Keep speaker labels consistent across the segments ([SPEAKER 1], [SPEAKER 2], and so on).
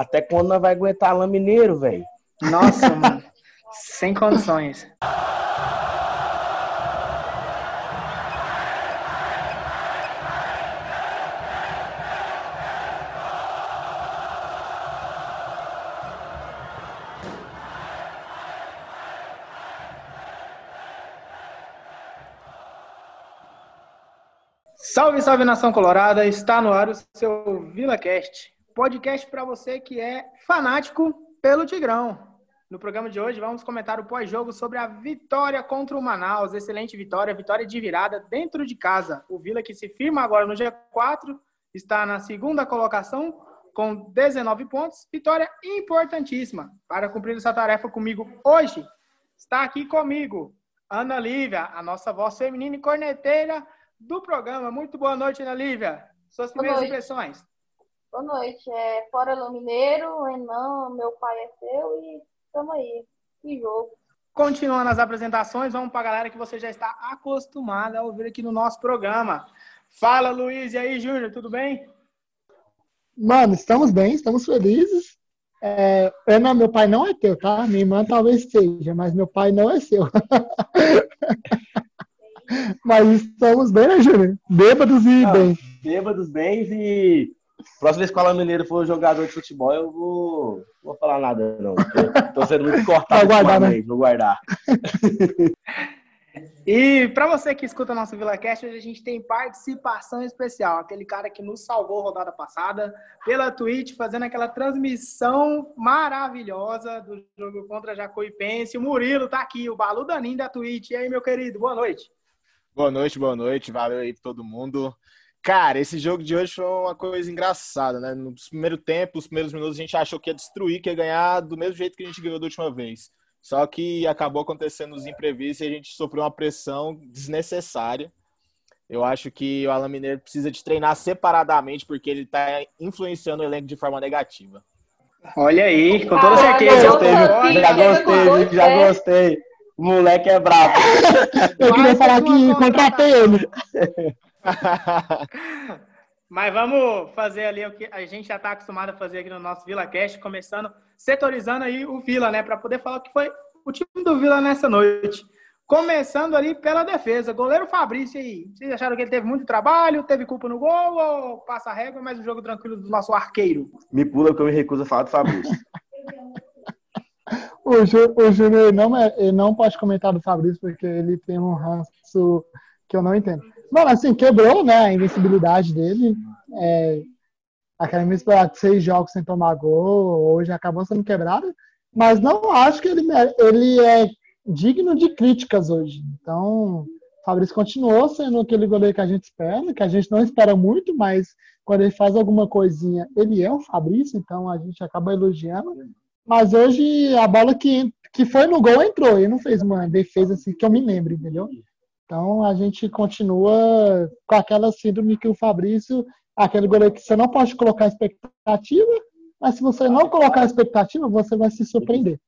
[SPEAKER 1] Até quando nós vai aguentar Alain Mineiro, velho?
[SPEAKER 2] Nossa, mano. Sem condições. Salve, salve nação colorada! Está no ar o seu VilaCast, podcast para você que é fanático pelo Tigrão. No programa de hoje, vamos comentar o pós-jogo sobre a vitória contra o Manaus. Excelente vitória, vitória de virada dentro de casa. O Vila, que se firma agora no G4, está na segunda colocação com 19 pontos. Vitória importantíssima. Para cumprir essa tarefa comigo hoje, está aqui comigo Ana Lívia, a nossa voz feminina e corneteira do programa. Muito boa noite, Ana Lívia. Suas primeiras impressões.
[SPEAKER 3] Boa noite. É, fora Lô Mineiro, Renan, meu pai é seu e Tamo aí. Que jogo.
[SPEAKER 2] Continuando as apresentações, vamos para a galera que você já está acostumada a ouvir aqui no nosso programa. Fala, Luiz. E aí, Júnior, tudo bem?
[SPEAKER 4] Mano, estamos bem, estamos felizes. É, Ana, meu pai não é teu, tá? Minha irmã talvez seja, mas meu pai não é seu. mas estamos bem, né, Júnior? Bêbados e não, bem.
[SPEAKER 1] Bêbados, bem e Próxima vez que o Alan Mineiro for jogador de futebol, eu vou. vou falar nada, não. Tô sendo muito cortado
[SPEAKER 4] Vai guardar, né?
[SPEAKER 1] vou guardar.
[SPEAKER 2] E para você que escuta nosso VilaCast, hoje a gente tem participação especial. Aquele cara que nos salvou rodada passada pela Twitch, fazendo aquela transmissão maravilhosa do jogo contra Jacuipense. O Murilo tá aqui, o Balu Danin da Twitch. E aí, meu querido, boa noite.
[SPEAKER 5] Boa noite, boa noite. Valeu aí pra todo mundo. Cara, esse jogo de hoje foi uma coisa engraçada, né? No primeiro tempo, os primeiros minutos, a gente achou que ia destruir, que ia ganhar do mesmo jeito que a gente ganhou da última vez. Só que acabou acontecendo os imprevistos e a gente sofreu uma pressão desnecessária. Eu acho que o Alan Mineiro precisa de treinar separadamente, porque ele está influenciando o elenco de forma negativa.
[SPEAKER 2] Olha aí, com toda certeza.
[SPEAKER 1] já gostei, já gostei, já gostei. O moleque é brabo.
[SPEAKER 4] Eu queria falar que contratei ele.
[SPEAKER 2] Mas vamos fazer ali o que a gente já está acostumado a fazer aqui no nosso VilaCast, começando, setorizando aí o Vila, né? Para poder falar o que foi o time do Vila nessa noite. Começando ali pela defesa. Goleiro Fabrício aí. Vocês acharam que ele teve muito trabalho, teve culpa no gol ou passa a régua, mas o um jogo tranquilo do nosso arqueiro?
[SPEAKER 1] Me pula que eu me recuso a falar do Fabrício.
[SPEAKER 4] o, Júnior não, é, não pode comentar do Fabrício porque ele tem um ranço que eu não entendo. Mano, assim, quebrou, né, a invencibilidade dele. É, invencibilidade de seis jogos sem tomar gol, hoje acabou sendo quebrada. Mas não acho que ele, ele é digno de críticas hoje. Então, Fabrício continuou sendo aquele goleiro que a gente espera, que a gente não espera muito, mas quando ele faz alguma coisinha, ele é o Fabrício, então a gente acaba elogiando. Mas hoje a bola que, que foi no gol entrou, ele não fez uma defesa assim que eu me lembro, entendeu? Então a gente continua com aquela síndrome que o Fabrício, aquele goleiro que você não pode colocar expectativa, mas se você não colocar expectativa, você vai se surpreender.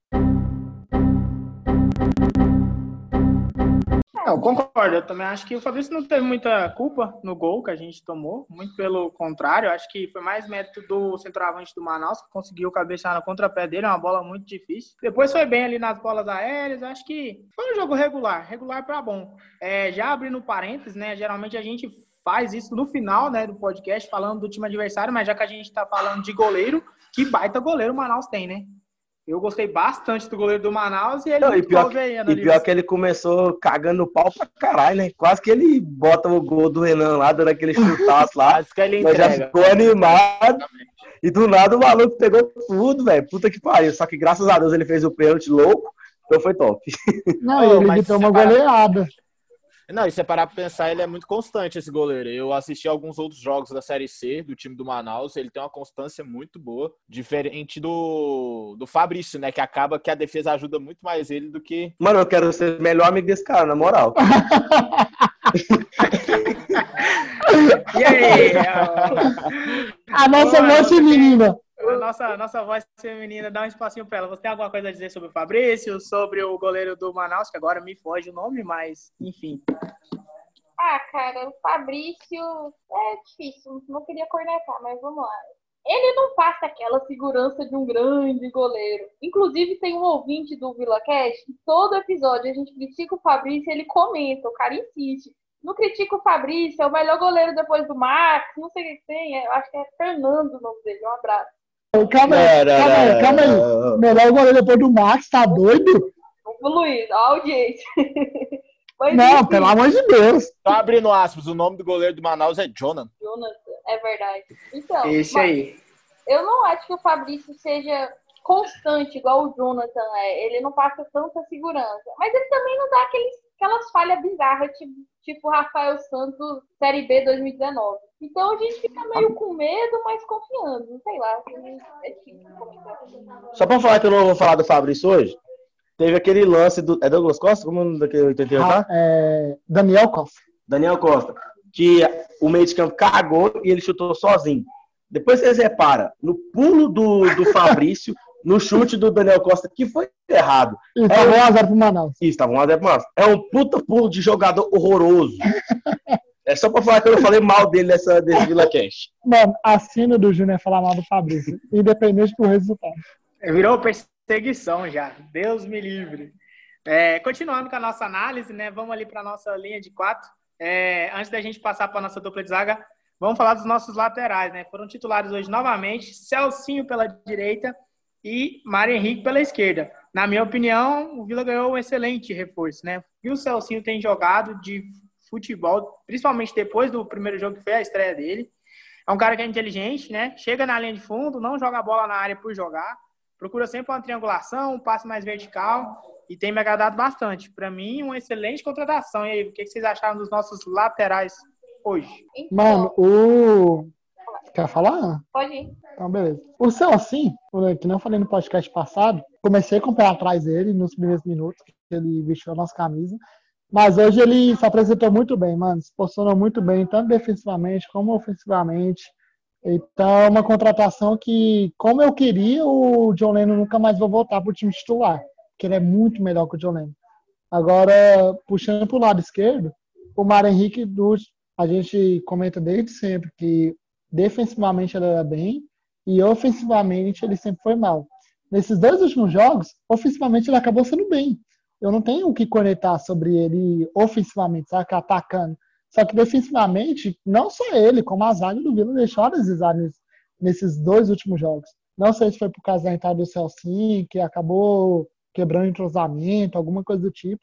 [SPEAKER 2] Eu concordo, eu também acho que o Fabrício não teve muita culpa no gol que a gente tomou, muito pelo contrário, acho que foi mais mérito do centroavante do Manaus, que conseguiu cabeçar no contrapé dele, é uma bola muito difícil. Depois foi bem ali nas bolas aéreas, acho que foi um jogo regular, regular para bom. É, já abrindo parênteses, né, geralmente a gente faz isso no final né, do podcast, falando do time adversário, mas já que a gente está falando de goleiro, que baita goleiro o Manaus tem, né? Eu gostei bastante do goleiro do Manaus e ele
[SPEAKER 1] não, e pior, que, aí, e pior que ele começou cagando pau pra caralho, né? Quase que ele bota o gol do Renan lá, dando aquele chutaço lá. Quase que ele entrega. já ficou animado. E do nada o maluco pegou tudo, velho. Puta que pariu. Só que graças a Deus ele fez o pênalti louco, então foi top.
[SPEAKER 4] Não, ele evitou uma goleada.
[SPEAKER 5] Não, e se parar pra pensar, ele é muito constante, esse goleiro. Eu assisti alguns outros jogos da Série C, do time do Manaus, ele tem uma constância muito boa, diferente do, do Fabrício, né? Que acaba que a defesa ajuda muito mais ele do que.
[SPEAKER 1] Mano, eu quero ser melhor amigo desse cara, na moral.
[SPEAKER 2] e aí?
[SPEAKER 4] A nossa moça menina
[SPEAKER 2] a nossa, nossa voz feminina dá um espacinho para ela. Você tem alguma coisa a dizer sobre o Fabrício, sobre o goleiro do Manaus, que agora me foge o nome, mas enfim.
[SPEAKER 3] Ah, cara, o Fabrício é difícil. Não queria cornetar, mas vamos lá. ele não passa aquela segurança de um grande goleiro. Inclusive, tem um ouvinte do Vila Cash que todo episódio a gente critica o Fabrício ele comenta, o cara insiste. Não critica o Fabrício, é o melhor goleiro depois do Max, não sei o que tem, eu acho que é Fernando o nome dele, um abraço.
[SPEAKER 4] Calma aí, calma aí, calma aí. Melhor goleiro depois do Max, tá doido?
[SPEAKER 3] O Luiz, a audiência.
[SPEAKER 4] Mas, não, enfim. pelo amor de Deus.
[SPEAKER 5] Tá abrindo aspas, o nome do goleiro do Manaus é Jonathan.
[SPEAKER 3] Jonathan, é verdade. Então,
[SPEAKER 2] Esse aí.
[SPEAKER 3] Eu não acho que o Fabrício seja constante, igual o Jonathan é. Ele não passa tanta segurança. Mas ele também não dá aqueles, aquelas falhas bizarras, tipo, tipo Rafael Santos, Série B 2019. Então a gente fica meio com medo, mas confiando. Sei lá. É difícil.
[SPEAKER 1] Só pra falar que eu não vou falar do Fabrício hoje, teve aquele lance do. É Douglas Costa? Como é daquele 88
[SPEAKER 4] ah, é... Daniel Costa.
[SPEAKER 1] Daniel Costa. Que o meio de campo cagou e ele chutou sozinho. Depois vocês reparam, no pulo do, do Fabrício, no chute do Daniel Costa, que foi errado.
[SPEAKER 4] Isso, é um... 1x0 pro Manaus.
[SPEAKER 1] Isso, tava 1x0 pro Manaus. É um puta pulo de jogador horroroso. É só pra falar que eu não falei mal dele nessa, desse Vila Cash.
[SPEAKER 4] Mano, a cena do Júnior é falar mal do Fabrício, independente do resultado.
[SPEAKER 2] Virou perseguição já. Deus me livre. É, continuando com a nossa análise, né? Vamos ali para nossa linha de quatro. É, antes da gente passar para nossa dupla de zaga, vamos falar dos nossos laterais, né? Foram titulares hoje novamente, Celcinho pela direita e Mário Henrique pela esquerda. Na minha opinião, o Vila ganhou um excelente reforço, né? E o Celcinho tem jogado de futebol, principalmente depois do primeiro jogo que foi a estreia dele. É um cara que é inteligente, né? Chega na linha de fundo, não joga a bola na área por jogar, procura sempre uma triangulação, um passe mais vertical e tem me agradado bastante. Para mim, uma excelente contratação. E aí, o que vocês acharam dos nossos laterais hoje?
[SPEAKER 4] Mano, o. Quer falar?
[SPEAKER 3] Pode ir.
[SPEAKER 4] Então, beleza. O Celcim, que não falei no podcast passado, comecei a comprar atrás dele nos primeiros minutos, que ele vestiu a nossa camisa. Mas hoje ele se apresentou muito bem, mano. Se posicionou muito bem, tanto defensivamente como ofensivamente. Então, é uma contratação que, como eu queria, o John Lennon nunca mais vai voltar para o time titular, que ele é muito melhor que o John Lennon. Agora, puxando para o lado esquerdo, o Mário Henrique, a gente comenta desde sempre que defensivamente ele era bem e ofensivamente ele sempre foi mal. Nesses dois últimos jogos, ofensivamente ele acabou sendo bem eu não tenho o que conectar sobre ele ofensivamente, sabe? Atacando. Só que defensivamente, não só ele, como a zaga do Vila deixou a desejar nesses dois últimos jogos. Não sei se foi por causa da entrada do Celcinho, que acabou quebrando entrosamento, alguma coisa do tipo,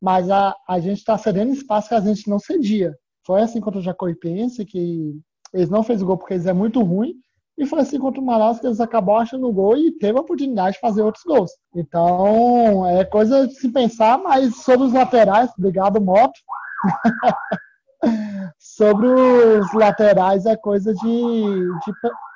[SPEAKER 4] mas a, a gente está cedendo espaço que a gente não cedia. Foi assim contra o Jacuipense, que eles não fez o gol porque eles é muito ruim, e foi assim contra o Manaus que eles acabou achando o gol e teve a oportunidade de fazer outros gols. Então, é coisa de se pensar, mas sobre os laterais, obrigado, Moto. sobre os laterais é coisa de, de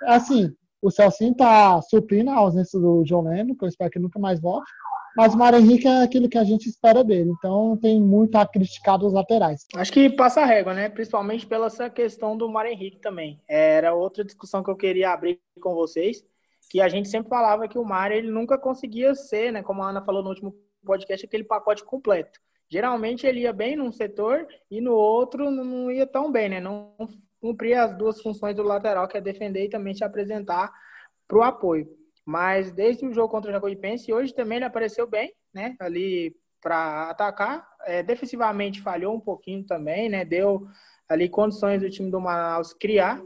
[SPEAKER 4] assim, o Celcinho tá suprindo a ausência do John Lennon, que eu espero que nunca mais volte. Mas o Mário Henrique é aquilo que a gente espera dele. Então tem muito a criticar dos laterais.
[SPEAKER 2] Acho que passa a régua, né? Principalmente pela essa questão do Mário Henrique também. Era outra discussão que eu queria abrir com vocês. Que a gente sempre falava que o Mário ele nunca conseguia ser, né? Como a Ana falou no último podcast, aquele pacote completo. Geralmente ele ia bem num setor e no outro não ia tão bem, né? Não cumpria as duas funções do lateral, que é defender e também se apresentar para o apoio. Mas desde o jogo contra o Jacuipense, hoje também ele apareceu bem, né? Ali para atacar. É, defensivamente falhou um pouquinho também, né? Deu ali condições do time do Manaus criar.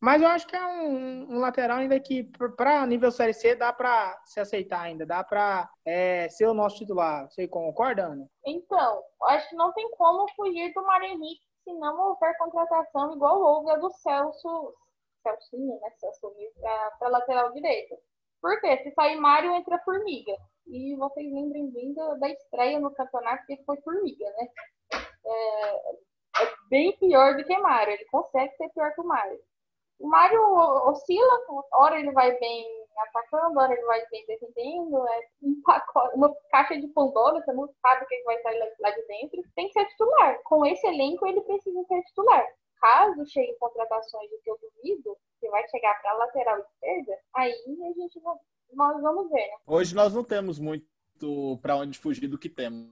[SPEAKER 2] Mas eu acho que é um, um lateral ainda que, para nível Série C, dá para se aceitar ainda, dá para é, ser o nosso titular. Você concorda, Ana?
[SPEAKER 3] Então, acho que não tem como fugir do Mário Henrique se não houver contratação igual houve a do Celso, Celcinho, né? Celso para lateral direito. Porque se sair Mário, entra Formiga. E vocês lembrem bem da, estreia no campeonato, que foi Formiga, né? É, é, bem pior do que Mário. Ele consegue ser pior que o Mário. O Mário oscila, hora ele vai bem atacando, hora ele vai bem defendendo. É um pacote, uma caixa de Pandora, você não sabe o que vai sair lá de dentro. Tem que ser titular. Com esse elenco, ele precisa ser titular. Caso chegue contratações do que eu duvido, que vai chegar para a lateral esquerda, aí a gente vai, nós vamos ver. Né?
[SPEAKER 5] Hoje nós não temos muito para onde fugir do que temos,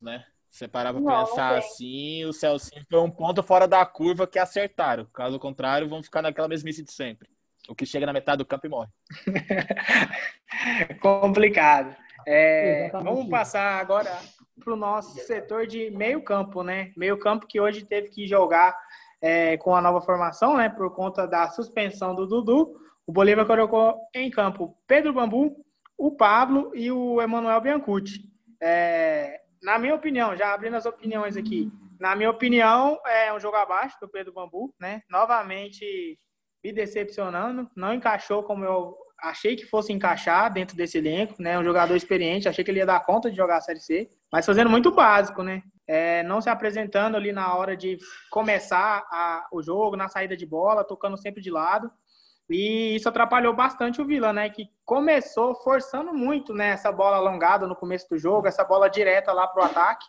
[SPEAKER 5] né? Você parar para pensar assim, o Celcinho foi um ponto fora da curva que acertaram. Caso contrário, vão ficar naquela mesmice de sempre. O que chega na metade do campo e morre.
[SPEAKER 2] Complicado. É, vamos passar agora para o nosso setor de meio campo, né? Meio campo que hoje teve que jogar é, com a nova formação, né? Por conta da suspensão do Dudu. O Bolívar colocou em campo Pedro Bambu, o Pablo e o Emanuel Biancucci. É, na minha opinião, já abrindo as opiniões aqui, na minha opinião, é um jogo abaixo do Pedro Bambu, né? Novamente me decepcionando, não encaixou como eu achei que fosse encaixar dentro desse elenco, né? Um jogador experiente, achei que ele ia dar conta de jogar a Série C, mas fazendo muito básico, né? É, não se apresentando ali na hora de começar a, o jogo, na saída de bola, tocando sempre de lado. E isso atrapalhou bastante o Vila, né? Que começou forçando muito né, essa bola alongada no começo do jogo, essa bola direta lá para o ataque.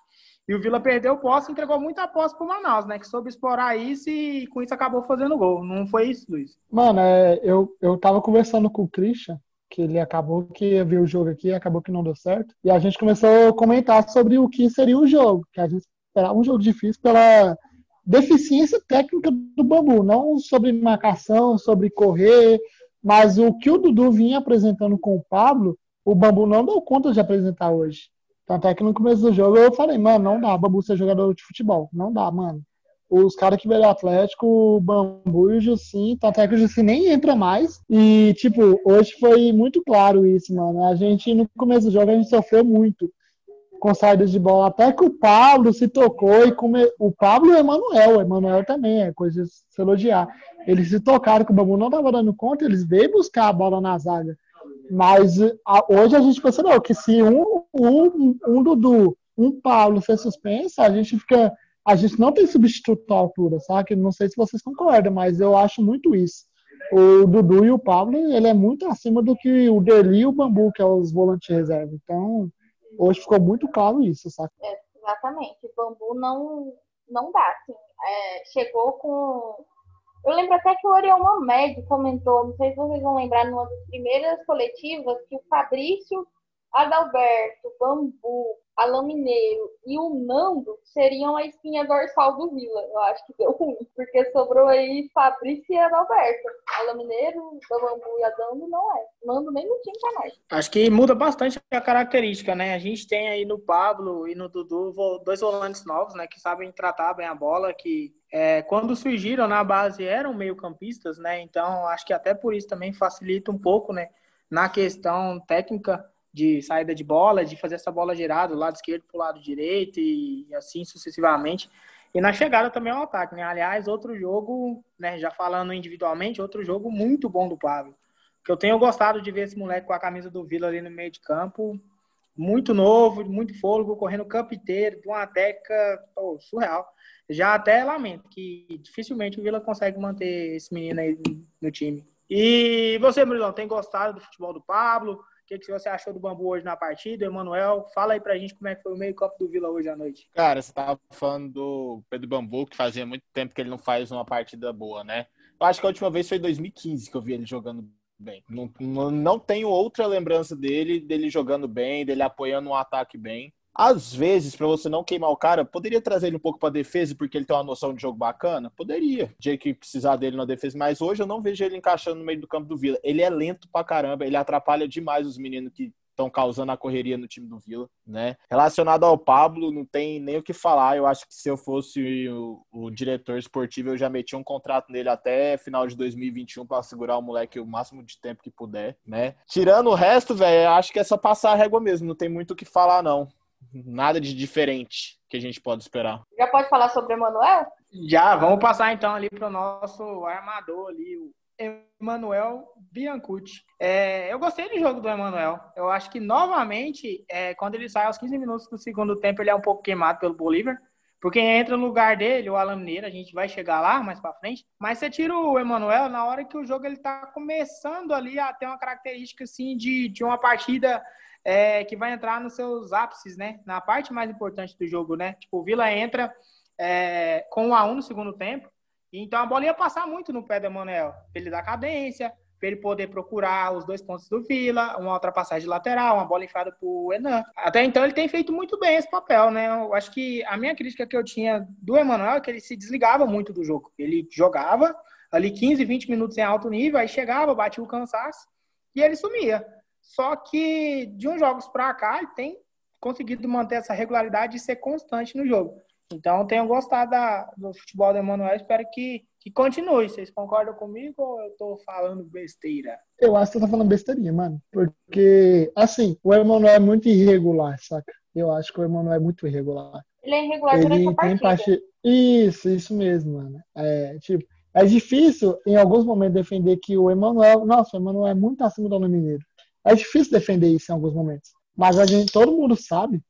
[SPEAKER 2] E o Vila perdeu posse, entregou muita posse pro Manaus, né? Que soube explorar isso e com isso acabou fazendo gol. Não foi isso, Luiz?
[SPEAKER 4] Mano, é, eu, eu tava conversando com o Christian, que ele acabou que ia ver o jogo aqui, acabou que não deu certo. E a gente começou a comentar sobre o que seria o jogo, que a gente esperava um jogo difícil pela deficiência técnica do Bambu, não sobre marcação, sobre correr, mas o que o Dudu vinha apresentando com o Pablo, o Bambu não deu conta de apresentar hoje. Tanto é que no começo do jogo eu falei, mano, não dá Bambu ser jogador de futebol. Não dá, mano. Os caras que veio Atlético, o Bambu e o Jussim, tanto que o Jussim nem entra mais. E, tipo, hoje foi muito claro isso, mano. A gente, no começo do jogo, a gente sofreu muito com saídas de bola. Até que o Pablo se tocou e come... o Pablo e o Emanuel. O Emanuel também é coisa de se elogiar. Eles se tocaram que o Bambu não estava dando conta, eles veio buscar a bola na zaga. Mas a, hoje a gente percebeu que se um, um, um Dudu, um Paulo ser suspensa, a gente fica. A gente não tem substituto à altura, sabe? Não sei se vocês concordam, mas eu acho muito isso. O Dudu e o Pablo, ele é muito acima do que o Deli e o Bambu, que é os volantes de reserva. Então, hoje ficou muito claro isso, sabe?
[SPEAKER 3] É, exatamente. O Bambu não, não dá, assim. É, chegou com eu lembro até que o Oriol Mamed comentou, não sei se vocês vão lembrar, numa das primeiras coletivas, que o Fabrício Adalberto, Bambu, Alain Mineiro e o Nando seriam a espinha dorsal do Vila. Eu acho que deu ruim, porque sobrou aí Fabrício e Adalberto. Alain Mineiro, Bambu e Adando não é. Nando nem no time tá mais.
[SPEAKER 2] Acho que muda bastante a característica, né? A gente tem aí no Pablo e no Dudu dois volantes novos, né? Que sabem tratar bem a bola, que é, quando surgiram na base eram meio campistas, né? Então acho que até por isso também facilita um pouco, né? Na questão técnica de saída de bola, de fazer essa bola girar do lado esquerdo para o lado direito e assim sucessivamente. E na chegada também é um ataque, né? Aliás, outro jogo, né, já falando individualmente, outro jogo muito bom do Pablo. Que eu tenho gostado de ver esse moleque com a camisa do Vila ali no meio de campo. Muito novo, muito fôlego, correndo o campo inteiro, de uma técnica surreal. Já até lamento que dificilmente o Vila consegue manter esse menino aí no time. E você, Murilão, tem gostado do futebol do Pablo? Que, que você achou do Bambu hoje na partida? Emanuel, fala aí pra gente como é que foi o meio-campo do Vila hoje à noite.
[SPEAKER 5] Cara, você tava falando do Pedro Bambu, que fazia muito tempo que ele não faz uma partida boa, né? Eu acho que a última vez foi em 2015 que eu vi ele jogando bem. Não, não, não tenho outra lembrança dele, dele jogando bem, dele apoiando um ataque bem. Às vezes, para você não queimar o cara, poderia trazer ele um pouco para defesa porque ele tem uma noção de jogo bacana? Poderia. De que precisar dele na defesa, mas hoje eu não vejo ele encaixando no meio do campo do Vila. Ele é lento pra caramba, ele atrapalha demais os meninos que estão causando a correria no time do Vila, né? Relacionado ao Pablo, não tem nem o que falar. Eu acho que se eu fosse o, o diretor esportivo, eu já metia um contrato nele até final de 2021 para segurar o moleque o máximo de tempo que puder, né? Tirando o resto, velho, acho que é só passar a régua mesmo, não tem muito o que falar não nada de diferente que a gente pode esperar.
[SPEAKER 3] Já pode falar sobre o Emanuel?
[SPEAKER 2] Já, vamos passar então ali para o nosso armador ali, o Emanuel Biancucci. É, eu gostei do jogo do Emanuel. Eu acho que novamente, é, quando ele sai aos 15 minutos do segundo tempo, ele é um pouco queimado pelo Bolívar. Porque entra no lugar dele, o Alan Mineiro, a gente vai chegar lá mais para frente. Mas você tira o Emanuel na hora que o jogo ele tá começando ali a ter uma característica assim de, de uma partida é, que vai entrar nos seus ápices, né? Na parte mais importante do jogo, né? Tipo, o Vila entra é, com 1 a 1 no segundo tempo, então a bola ia passar muito no pé do Emanuel, pra ele dar cadência, para ele poder procurar os dois pontos do Vila, uma ultrapassagem lateral, uma bola enfiada pro Enan. Até então ele tem feito muito bem esse papel, né? Eu acho que a minha crítica que eu tinha do Emanuel é que ele se desligava muito do jogo. Ele jogava, ali 15, 20 minutos em alto nível, aí chegava, batia o cansaço e ele sumia. Só que de uns jogos para cá, ele tem conseguido manter essa regularidade e ser constante no jogo. Então, tenho gostado da, do futebol do Emanuel, espero que, que continue. Vocês concordam comigo ou eu tô falando besteira?
[SPEAKER 4] Eu acho que você tá falando besteirinha, mano. Porque, assim, o Emanuel é muito irregular, saca? Eu acho que o Emanuel é muito irregular.
[SPEAKER 3] Ele é irregular ele durante a partida. Parte...
[SPEAKER 4] Isso, isso mesmo, mano. É, tipo, é difícil, em alguns momentos, defender que o Emanuel... Nossa, o Emanuel é muito acima do Ana Mineiro. É difícil defender isso em alguns momentos. Mas a gente, todo mundo sabe.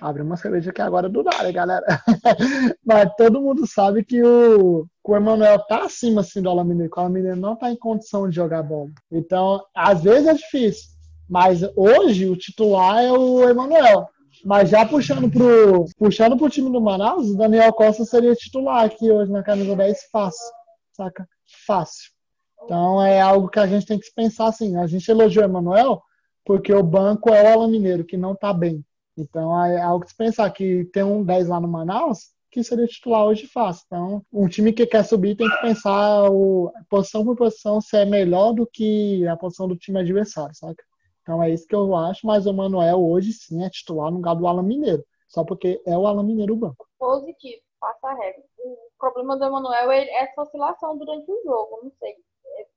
[SPEAKER 4] Abre uma cerveja aqui agora do nada, galera. Mas todo mundo sabe que o, o Emanuel tá acima assim, do Alamineiro. O Alamineiro não tá em condição de jogar bola. Então, às vezes é difícil. Mas hoje o titular é o Emanuel. Mas já puxando pro, puxando pro time do Manaus, o Daniel Costa seria titular aqui hoje na camisa 10 fácil. Saca? Fácil. Então é algo que a gente tem que pensar assim. A gente elogiou o Emanuel porque o banco é o Alan Mineiro, que não está bem. Então é algo que se pensar que tem um 10 lá no Manaus, que seria titular hoje fácil. Então, um time que quer subir tem que pensar o, posição por posição se é melhor do que a posição do time adversário, sabe? Então é isso que eu acho, mas o Manuel hoje sim é titular no lugar do Alan Mineiro, só porque é o Alan Mineiro o banco.
[SPEAKER 3] Positivo, passa a regra. O problema do Emanuel é essa oscilação durante o jogo, não sei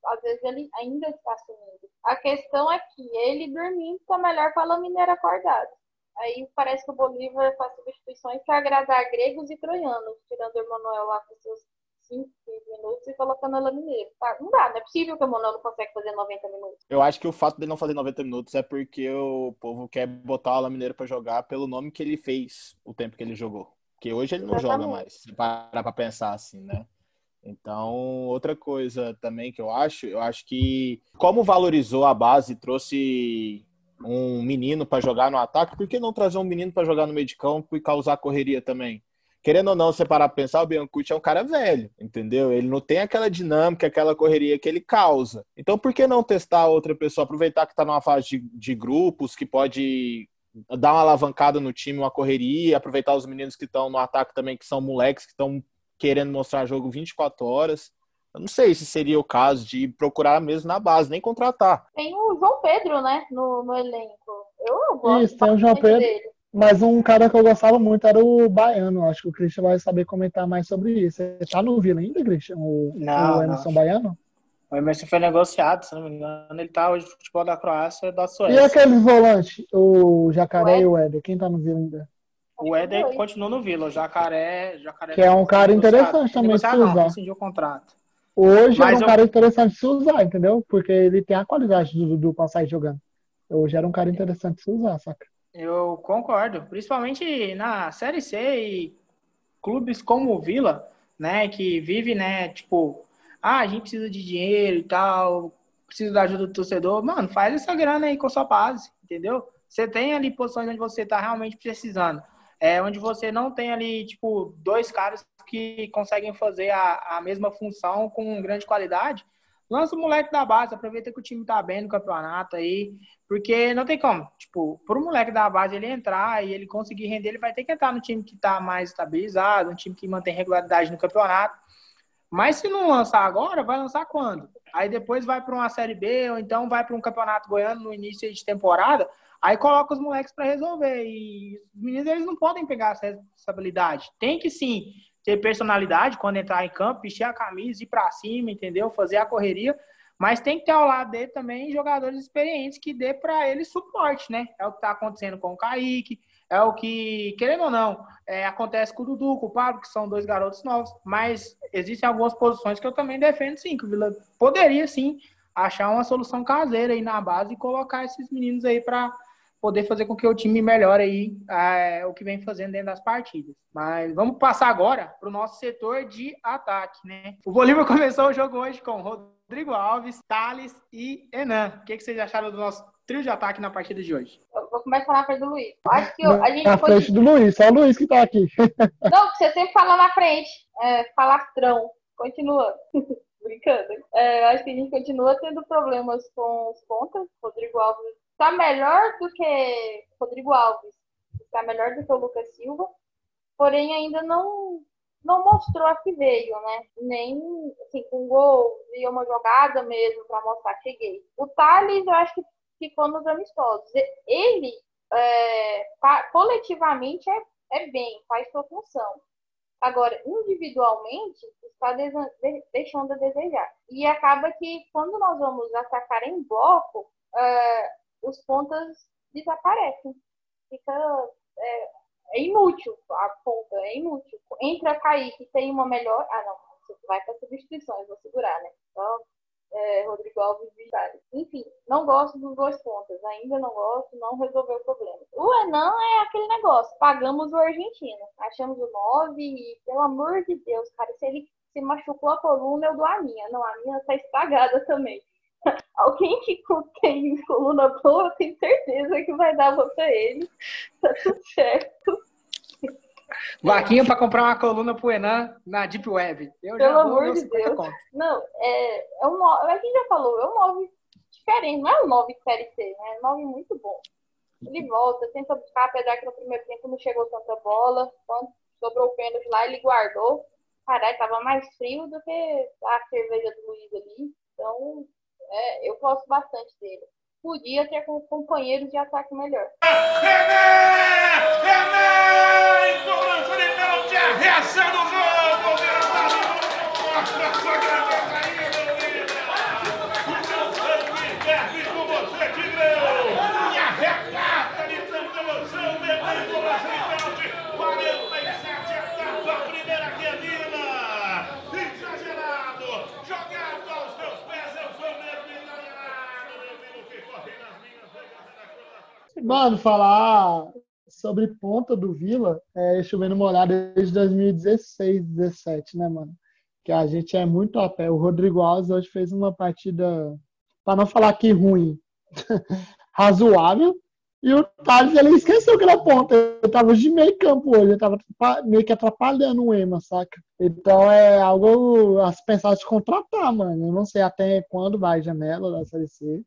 [SPEAKER 3] às vezes ele ainda está sumindo. A questão é que ele dormindo está melhor com a lamineira acordada. Aí parece que o Bolívar faz substituições para agradar gregos e troianos, tirando o Emanuel lá com seus 5, 15 minutos e colocando a lamineira. Tá, não dá, não é possível que o Emanuel não consegue fazer 90 minutos.
[SPEAKER 5] Eu acho que o fato dele não fazer 90 minutos é porque o povo quer botar a lamineira para jogar pelo nome que ele fez o tempo que ele jogou. Porque hoje ele não Exatamente. joga mais, se parar pra pensar assim, né? Então, outra coisa também que eu acho, eu acho que como valorizou a base, trouxe um menino para jogar no ataque, por que não trazer um menino para jogar no meio de campo e causar correria também? Querendo ou não, você parar pra pensar, o Biancucci é um cara velho, entendeu? Ele não tem aquela dinâmica, aquela correria que ele causa. Então, por que não testar outra pessoa? Aproveitar que tá numa fase de, de grupos, que pode dar uma alavancada no time, uma correria, aproveitar os meninos que estão no ataque também, que são moleques, que estão querendo mostrar jogo 24 horas. Eu não sei se seria o caso de procurar mesmo na base, nem contratar.
[SPEAKER 3] Tem o João Pedro, né, no, no elenco. Eu gosto
[SPEAKER 4] Isso, tem o João Pedro. Dele. Mas um cara que eu gostava muito era o Baiano. Acho que o Christian vai saber comentar mais sobre isso. Você tá no Vila ainda, Christian? O,
[SPEAKER 2] não,
[SPEAKER 4] o Emerson não. Baiano?
[SPEAKER 2] O Emerson foi negociado, se não me engano. Ele tá hoje no futebol da Croácia e da Suécia.
[SPEAKER 4] E aquele volante, o Jacaré o e o Éder? Quem tá no Vila ainda?
[SPEAKER 2] O Éder continua no Vila, o Jacaré, Jacaré
[SPEAKER 4] que é um cara interessante também se usar.
[SPEAKER 2] Não, o contrato.
[SPEAKER 4] Hoje Mas é um eu... cara interessante se usar, entendeu? Porque ele tem a qualidade do Dudu pra sair jogando. Hoje era um cara interessante se usar, saca?
[SPEAKER 2] Eu concordo. Principalmente na Série C e clubes como o Vila, né? Que vive, né? Tipo, ah, a gente precisa de dinheiro e tal, precisa da ajuda do torcedor. Mano, faz essa grana aí com a sua base, entendeu? Você tem ali posições onde você tá realmente precisando é onde você não tem ali, tipo, dois caras que conseguem fazer a, a mesma função com grande qualidade, lança o moleque da base, aproveita que o time tá bem no campeonato aí, porque não tem como, tipo, pro moleque da base ele entrar e ele conseguir render, ele vai ter que entrar no time que tá mais estabilizado, um time que mantém regularidade no campeonato. Mas se não lançar agora, vai lançar quando? Aí depois vai para uma Série B, ou então vai para um campeonato goiano no início de temporada, Aí coloca os moleques para resolver. E os meninos eles não podem pegar essa responsabilidade. Tem que sim ter personalidade quando entrar em campo, vestir a camisa, ir para cima, entendeu? Fazer a correria. Mas tem que ter ao lado dele também jogadores experientes que dê para ele suporte, né? É o que está acontecendo com o Kaique, é o que, querendo ou não, é, acontece com o Dudu, com o Pablo, que são dois garotos novos. Mas existem algumas posições que eu também defendo, sim, que o Vila poderia, sim, achar uma solução caseira aí na base e colocar esses meninos aí para poder fazer com que o time melhore aí é, o que vem fazendo dentro das partidas. Mas vamos passar agora para o nosso setor de ataque, né? O Bolívar começou o jogo hoje com Rodrigo Alves, Thales e Enan. O que, que vocês acharam do nosso trio de ataque na partida de hoje?
[SPEAKER 3] Eu vou começar na frente do Luiz. Acho que a gente
[SPEAKER 4] na pode... frente do Luiz, só o Luiz que tá aqui.
[SPEAKER 3] Não, você sempre fala na frente, é, falastrão. Continua. Brincando. É, acho que a gente continua tendo problemas com os pontas. Rodrigo Alves está melhor do que Rodrigo Alves, está melhor do que o Lucas Silva, porém ainda não não mostrou a que veio, né? Nem assim, com gol e uma jogada mesmo para mostrar que cheguei. O Thales, eu acho que ficou nos amistosos. Ele, é, coletivamente, é, é bem, faz sua função. Agora, individualmente, está deixando a desejar. E acaba que, quando nós vamos atacar em bloco, é, os pontas desaparecem. Fica. É, é, inútil a ponta, é inútil. Entra a Kaique, tem uma melhor. Ah, não, você vai para substituições, vou segurar, né? Então, é, Rodrigo Alves e Enfim, não gosto dos dois pontas, ainda não gosto, não resolveu o problema. O Enan é aquele negócio, pagamos o argentino, achamos o 9 e, pelo amor de Deus, cara, se ele se machucou a coluna, eu dou a minha. Não, a minha tá estragada também. Alguém que tem coluna boa, eu tenho certeza que vai dar pra ele. Tá tudo certo.
[SPEAKER 2] Vaquinha para comprar uma coluna pro Enan na Deep Web.
[SPEAKER 3] Eu Pelo amor de Deus. Conto. Não, é, é um a gente já falou, é um 9 diferente, não é um 9 série C, né? É um 9 muito bom. Ele volta, tenta buscar, apesar que no primeiro tempo não chegou tanta bola. Quando sobrou o pênalti lá, ele guardou. Caralho, tava mais frio do que a cerveja do Luiz ali. Então, é, eu gosto bastante dele. Podia ter com companheiros de ataque melhor. René! Cobrança de pênalti, reação do jogo a sua grandeza aí, meu líder! O seu sangue ferve com você, Tigrão! E a regata de tanta emoção, Neném, cobrança de pênalti, 47, etapa, primeira quedina! Exagerado! Jogado aos meus pés, eu sou mesmo exagerado! Menino que corre nas minhas
[SPEAKER 4] Mano, falar sobre ponta do Vila, é chovendo molhado desde 2016, 17, né, mano? Que a gente é muito a pé. O Rodrigo Alves hoje fez uma partida, para não falar que ruim, razoável. E o Thales, ele esqueceu que era ponta. Ele tava de meio campo hoje, ele tava meio que atrapalhando o Ema, saca? Então é algo a se pensar de contratar, mano. Eu não sei até quando vai a janela da Série C.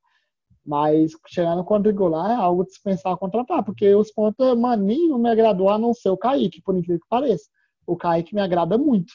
[SPEAKER 4] Mas chegando no quadrangular é algo de dispensar contratar, porque os pontos, maninho não me agradou a não ser o Kaique, por incrível que pareça. O Kaique me agrada muito.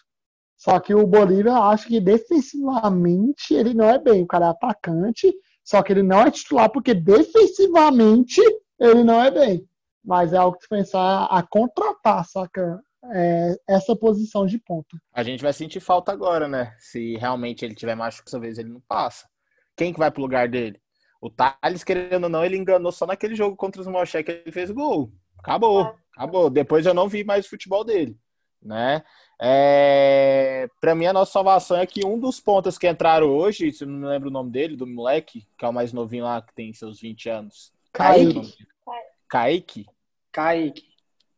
[SPEAKER 4] Só que o Bolívia, acho que defensivamente ele não é bem. O cara é atacante, só que ele não é titular, porque defensivamente ele não é bem. Mas é algo de pensar a contratar, saca? É, essa posição de ponta.
[SPEAKER 5] A gente vai sentir falta agora, né? Se realmente ele tiver machucado, dessa vez ele não passa. Quem que vai pro lugar dele? O Thales, querendo ou não, ele enganou só naquele jogo contra os Moché que ele fez o gol. Acabou, acabou. Depois eu não vi mais o futebol dele, né? É... Para mim, a nossa salvação é que um dos pontos que entraram hoje, se eu não lembro o nome dele, do moleque, que é o mais novinho lá, que tem seus 20 anos.
[SPEAKER 2] Kaique.
[SPEAKER 5] Kaique?
[SPEAKER 2] Kaique.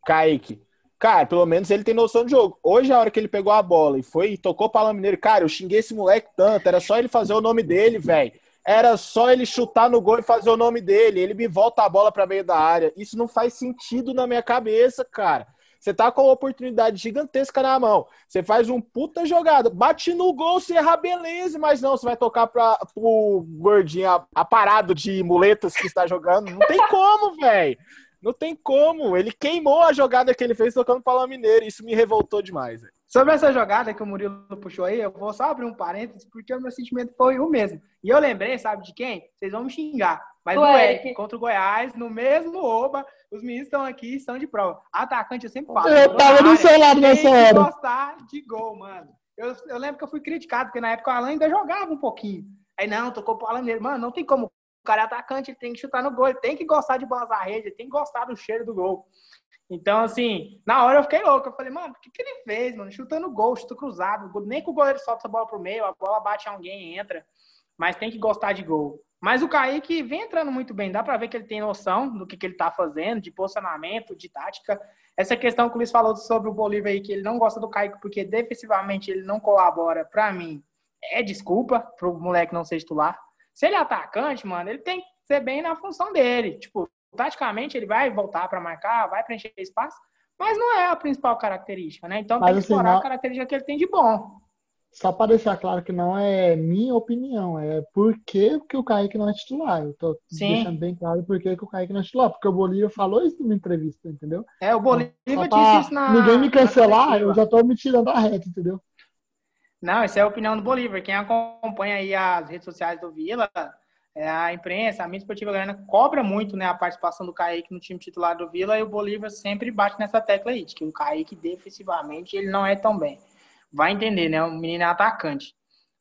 [SPEAKER 5] Kaique. Cara, pelo menos ele tem noção de jogo. Hoje, a hora que ele pegou a bola e foi e tocou para o Mineiro, cara, eu xinguei esse moleque tanto, era só ele fazer o nome dele, velho. Era só ele chutar no gol e fazer o nome dele. Ele me volta a bola para meio da área. Isso não faz sentido na minha cabeça, cara. Você tá com uma oportunidade gigantesca na mão. Você faz um puta jogada. Bate no gol, você erra, beleza. Mas não, você vai tocar para pro gordinho aparado de muletas que está jogando. Não tem como, velho. Não tem como. Ele queimou a jogada que ele fez tocando para o Mineiro. Isso me revoltou demais. Véio.
[SPEAKER 2] Sobre essa jogada que o Murilo puxou aí, eu vou só abrir um parênteses, porque o meu sentimento foi o mesmo. E eu lembrei, sabe de quem? Vocês vão me xingar. Mas o Eric, contra o Goiás, no mesmo Oba, os meninos estão aqui estão de prova. Atacante, eu sempre falo.
[SPEAKER 4] Eu tava do seu lado nessa hora.
[SPEAKER 2] gostar de gol, mano. Eu, eu lembro que eu fui criticado, porque na época o Alan ainda jogava um pouquinho. Aí, não, tocou pro Alan nele. Mano, não tem como. O cara é atacante, ele tem que chutar no gol, ele tem que gostar de bolas à rede, ele tem que gostar do cheiro do gol. Então, assim, na hora eu fiquei louco. Eu falei, mano, o que, que ele fez, mano? Chutando gol, chuto cruzado. Nem que o goleiro solta essa bola pro meio, a bola bate alguém e entra. Mas tem que gostar de gol. Mas o Kaique vem entrando muito bem. Dá para ver que ele tem noção do que, que ele tá fazendo, de posicionamento, de tática. Essa questão que o Luiz falou sobre o Bolívar aí, que ele não gosta do Kaique porque defensivamente ele não colabora, para mim, é desculpa pro moleque não ser titular. Se ele é atacante, mano, ele tem que ser bem na função dele. Tipo, taticamente ele vai voltar para marcar, vai preencher espaço, mas não é a principal característica, né? Então mas, tem que assim, explorar não... a característica que ele tem de bom.
[SPEAKER 4] só para deixar claro que não é minha opinião, é por que, que o Kaique não é titular. Eu tô Sim. deixando bem claro por que, que o Kaique não é titular, porque o Bolívia falou isso numa entrevista, entendeu?
[SPEAKER 2] É, o Bolívia então, disse isso na.
[SPEAKER 4] Ninguém me cancelar, eu já tô me tirando a reta, entendeu?
[SPEAKER 2] Não, essa é a opinião do Bolívar. Quem acompanha aí as redes sociais do Vila, a imprensa, a mídia esportiva Goiana cobra muito né, a participação do Kaique no time titular do Vila e o Bolívar sempre bate nessa tecla aí, de que o Kaique defensivamente ele não é tão bem vai entender, né? O menino é atacante.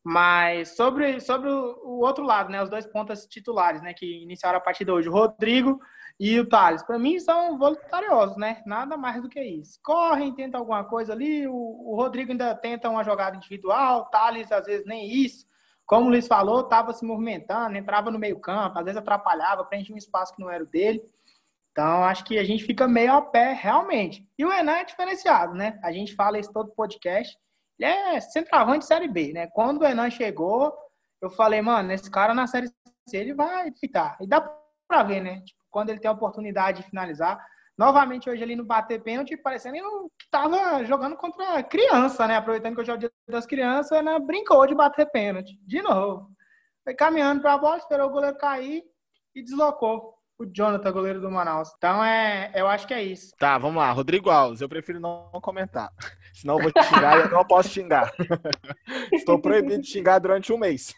[SPEAKER 2] Mas sobre, sobre o, o, outro lado, né? Os dois pontas titulares, né? Que iniciaram a partida hoje, o Rodrigo e o Thales. Para mim, são voluntariosos, né? Nada mais do que isso. Correm, tentam alguma coisa ali. O, o Rodrigo ainda tenta uma jogada individual. O Thales, às vezes, nem isso. Como o Luiz falou, estava se movimentando, entrava no meio campo, às vezes atrapalhava, preenchia um espaço que não era o dele. Então, acho que a gente fica meio a pé, realmente. E o Enan é diferenciado, né? A gente fala isso todo podcast ele é centroavante Série B, né? Quando o Enan chegou, eu falei, mano, esse cara na Série C ele vai ficar. E dá pra ver, né? Tipo, quando ele tem a oportunidade de finalizar. Novamente hoje ali no bater pênalti, parecendo que tava jogando contra criança, né? Aproveitando que eu jogo dia das crianças, Enan brincou de bater pênalti. De novo. Foi caminhando pra bola, esperou o goleiro cair e deslocou o Jonathan, goleiro do Manaus. Então, é, eu acho que é isso.
[SPEAKER 5] Tá, vamos lá. Rodrigo Alves, eu prefiro não comentar. Senão eu vou te xingar e eu não posso xingar. Estou proibido de xingar durante um mês.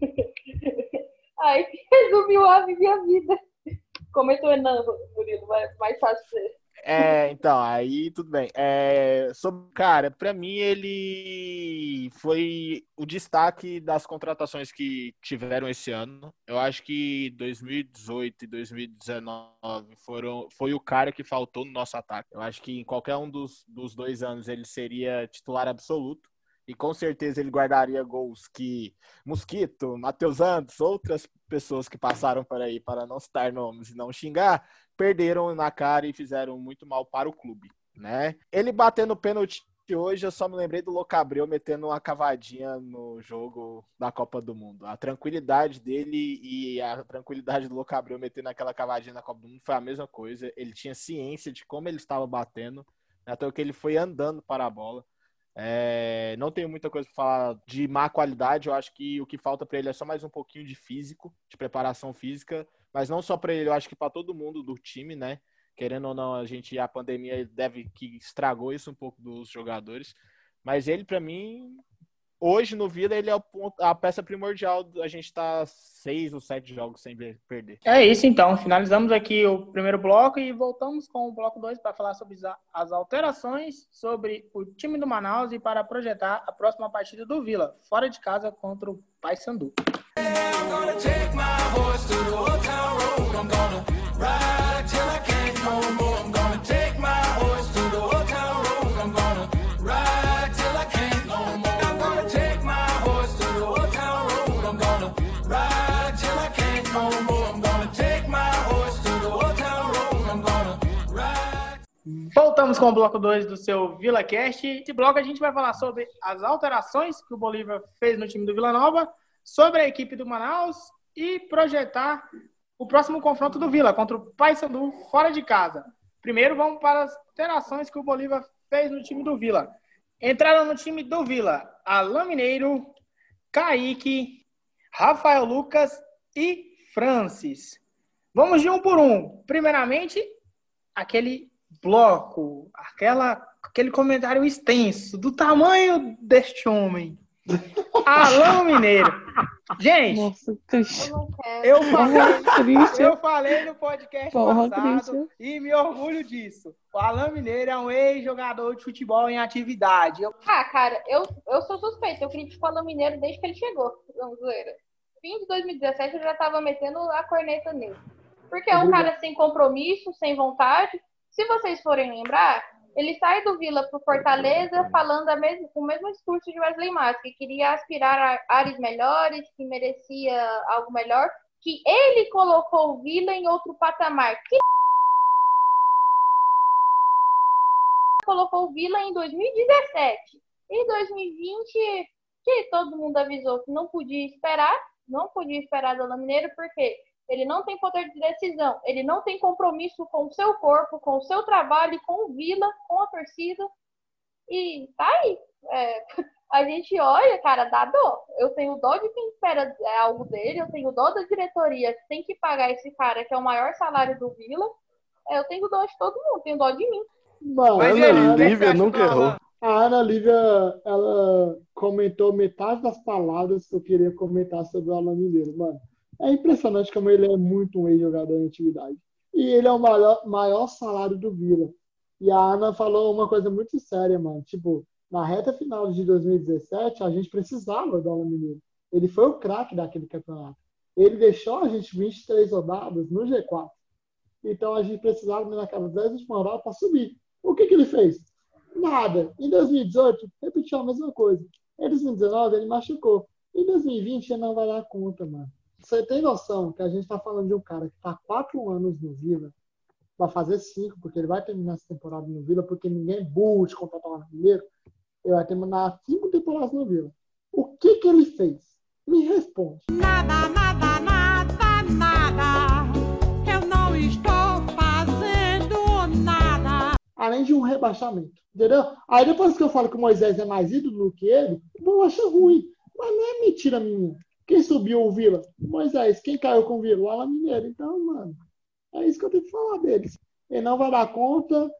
[SPEAKER 3] Ai, resumiu a minha vida. Comentou Enan, Murilo, mais fácil ser.
[SPEAKER 5] É, então, aí tudo bem. É, sobre, cara, para mim ele foi o destaque das contratações que tiveram esse ano. Eu acho que 2018 e 2019 foram, foi o cara que faltou no nosso ataque. Eu acho que em qualquer um dos, dos dois anos ele seria titular absoluto. E com certeza ele guardaria gols que Mosquito, Matheus Santos, outras pessoas que passaram por aí para não citar nomes e não xingar, perderam na cara e fizeram muito mal para o clube, né? Ele batendo pênalti hoje, eu só me lembrei do Locabreu metendo uma cavadinha no jogo da Copa do Mundo. A tranquilidade dele e a tranquilidade do Locabreu metendo aquela cavadinha na Copa do Mundo foi a mesma coisa. Ele tinha ciência de como ele estava batendo, até que ele foi andando para a bola. É, não tenho muita coisa para falar de má qualidade. Eu acho que o que falta para ele é só mais um pouquinho de físico, de preparação física mas não só para ele, eu acho que para todo mundo do time, né? Querendo ou não, a gente a pandemia deve que estragou isso um pouco dos jogadores, mas ele para mim hoje no Vila ele é a peça primordial. A gente tá seis ou sete jogos sem perder.
[SPEAKER 2] É isso então. Finalizamos aqui o primeiro bloco e voltamos com o bloco 2 para falar sobre as alterações sobre o time do Manaus e para projetar a próxima partida do Vila, fora de casa contra o Paysandu. I'm Voltamos com o bloco 2 do seu VilaCast. Esse bloco a gente vai falar sobre as alterações que o Bolívar fez no time do Vila Nova sobre a equipe do Manaus e projetar o próximo confronto do Vila contra o Paysandu fora de casa. Primeiro vamos para as alterações que o Bolívar fez no time do Vila. Entraram no time do Vila Alain Mineiro, Kaique, Rafael Lucas e Francis. Vamos de um por um. Primeiramente, aquele bloco, aquela, aquele comentário extenso do tamanho deste homem. Alô, Mineiro. Gente, Nossa, eu, falei, eu falei no podcast Porra, passado e me orgulho disso. O Alain Mineiro é um ex-jogador de futebol em atividade. Eu...
[SPEAKER 3] Ah, cara, eu, eu sou suspeito. Eu critico o Alain Mineiro desde que ele chegou. Vamos ver. Fim de 2017 eu já tava metendo a corneta nele. Porque é um cara sem compromisso, sem vontade. Se vocês forem lembrar, ele sai do Vila para Fortaleza falando a mesmo, o mesmo discurso de Wesley Massa, que queria aspirar a áreas melhores, que merecia algo melhor, que ele colocou o Vila em outro patamar. Que colocou o Vila em 2017. Em 2020, que todo mundo avisou que não podia esperar, não podia esperar do Mineiro, porque ele não tem poder de decisão, ele não tem compromisso com o seu corpo, com o seu trabalho, com o Vila, com a torcida. E tá aí. É, a gente olha, cara, dá dó. Eu tenho dó de quem espera é, algo dele, eu tenho dó da diretoria que tem que pagar esse cara que é o maior salário do Vila. É, eu tenho dó de todo mundo, tenho dó de mim.
[SPEAKER 1] Mano, Mas
[SPEAKER 5] a Lívia nunca errou.
[SPEAKER 4] A Ana Lívia, ela comentou metade das palavras que eu queria comentar sobre o Alan Mineiro, mano. É impressionante como ele é muito um ex-jogador em atividade. E ele é o maior, maior salário do Vila. E a Ana falou uma coisa muito séria, mano. Tipo, na reta final de 2017, a gente precisava do Alan Mineiro. Ele foi o craque daquele campeonato. Ele deixou a gente 23 rodadas no G4. Então a gente precisava naquelas 10 últimas rodadas para subir. O que, que ele fez? Nada. Em 2018, repetiu a mesma coisa. Em 2019, ele machucou. Em 2020, ele não vai dar conta, mano. Você tem noção que a gente está falando de um cara que está quatro anos no Vila, vai fazer cinco, porque ele vai terminar essa temporada no Vila, porque ninguém é burro de contratar o Mineiro. Ele vai terminar cinco temporadas no Vila. O que que ele fez? Me responde.
[SPEAKER 6] Nada, nada, nada, nada. Eu não estou fazendo nada.
[SPEAKER 4] Além de um rebaixamento. Entendeu? Aí depois que eu falo que o Moisés é mais ídolo do que ele, o povo acha ruim. Mas não é mentira minha. Quem subiu o Vila? Moisés. Quem caiu com o Vila? O Alan Mineiro. Então, mano, é isso que eu tenho que falar deles. Ele não vai dar conta.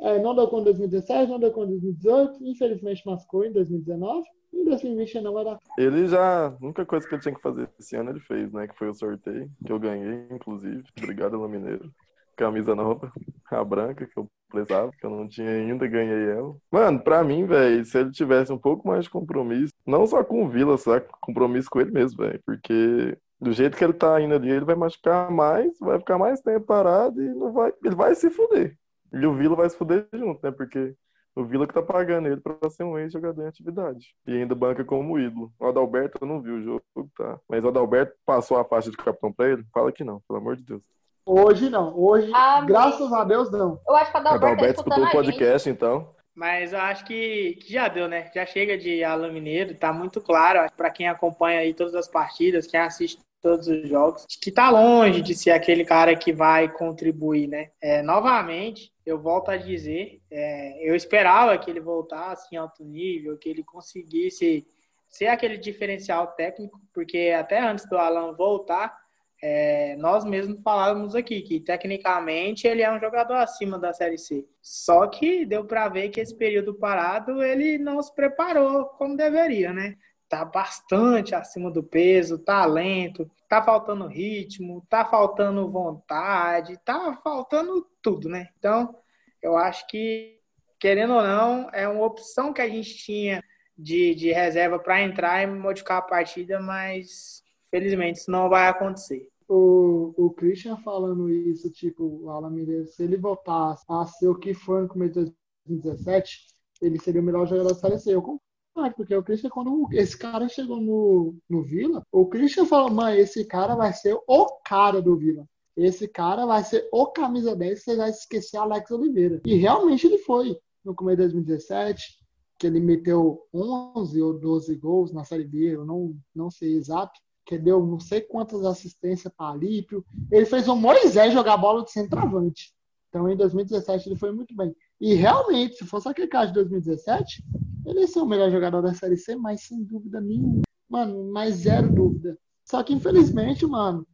[SPEAKER 4] É, não deu conta em 2017, não deu conta em 2018. Infelizmente, mascou em 2019. Em 2020 não vai dar.
[SPEAKER 7] Ele já. A única coisa que ele tinha que fazer esse ano ele fez, né? Que foi o sorteio, que eu ganhei, inclusive. Obrigado, Alan Mineiro. Camisa nova, a branca, que eu precisava, que eu não tinha ainda, ganhei ela. Mano, pra mim, velho, se ele tivesse um pouco mais de compromisso, não só com o Vila, só compromisso com ele mesmo, velho, porque do jeito que ele tá indo ali, ele vai machucar mais, vai ficar mais tempo parado e não vai, ele vai se fuder. E o Vila vai se fuder junto, né? Porque o Vila que tá pagando ele pra ser um ex-jogador em atividade. E ainda banca como ídolo. O Adalberto eu não vi o jogo, tá? Mas o Adalberto passou a faixa de capitão pra ele? Fala que não, pelo amor de Deus.
[SPEAKER 4] Hoje não. Hoje, ah, graças a Deus, não.
[SPEAKER 3] Eu acho que a Adalberto,
[SPEAKER 7] Adalberto escutou o podcast, então.
[SPEAKER 2] Mas eu acho que, que, já deu, né? Já chega de Alan Mineiro, tá muito claro para quem acompanha aí todas as partidas, quem assiste todos os jogos, que tá longe de ser aquele cara que vai contribuir, né? É, novamente, eu volto a dizer, é, eu esperava que ele voltasse em alto nível, que ele conseguisse ser aquele diferencial técnico, porque até antes do Alan voltar, é, nós mesmos falávamos aqui que tecnicamente ele é um jogador acima da Série C. Só que deu para ver que esse período parado ele não se preparou como deveria, né? Tá bastante acima do peso, talento, tá faltando ritmo, tá faltando vontade, tá faltando tudo, né? Então, eu acho que, querendo ou não, é uma opção que a gente tinha de, de reserva para entrar e modificar a partida, mas Felizmente, isso não vai acontecer.
[SPEAKER 4] O, o Christian falando isso, tipo, o Alan Mineiro, se ele voltasse a ser o que foi no começo de 2017, ele seria o melhor jogador da Série C. Eu concordo, porque o Christian, quando esse cara chegou no, no Vila, o Christian falou, mãe, esse cara vai ser o cara do Vila. Esse cara vai ser o camisa 10, você vai esquecer Alex Oliveira. E realmente ele foi. No começo de 2017, que ele meteu 11 ou 12 gols na Série B, eu não, não sei exato que deu não sei quantas assistências para Alípio. Ele fez o Moisés jogar bola de centroavante. Então, em 2017, ele foi muito bem. E realmente, se fosse aquele caso de 2017, ele ia ser o melhor jogador da Série C, mas sem dúvida nenhuma. Mano, mais zero dúvida. Só que, infelizmente, mano,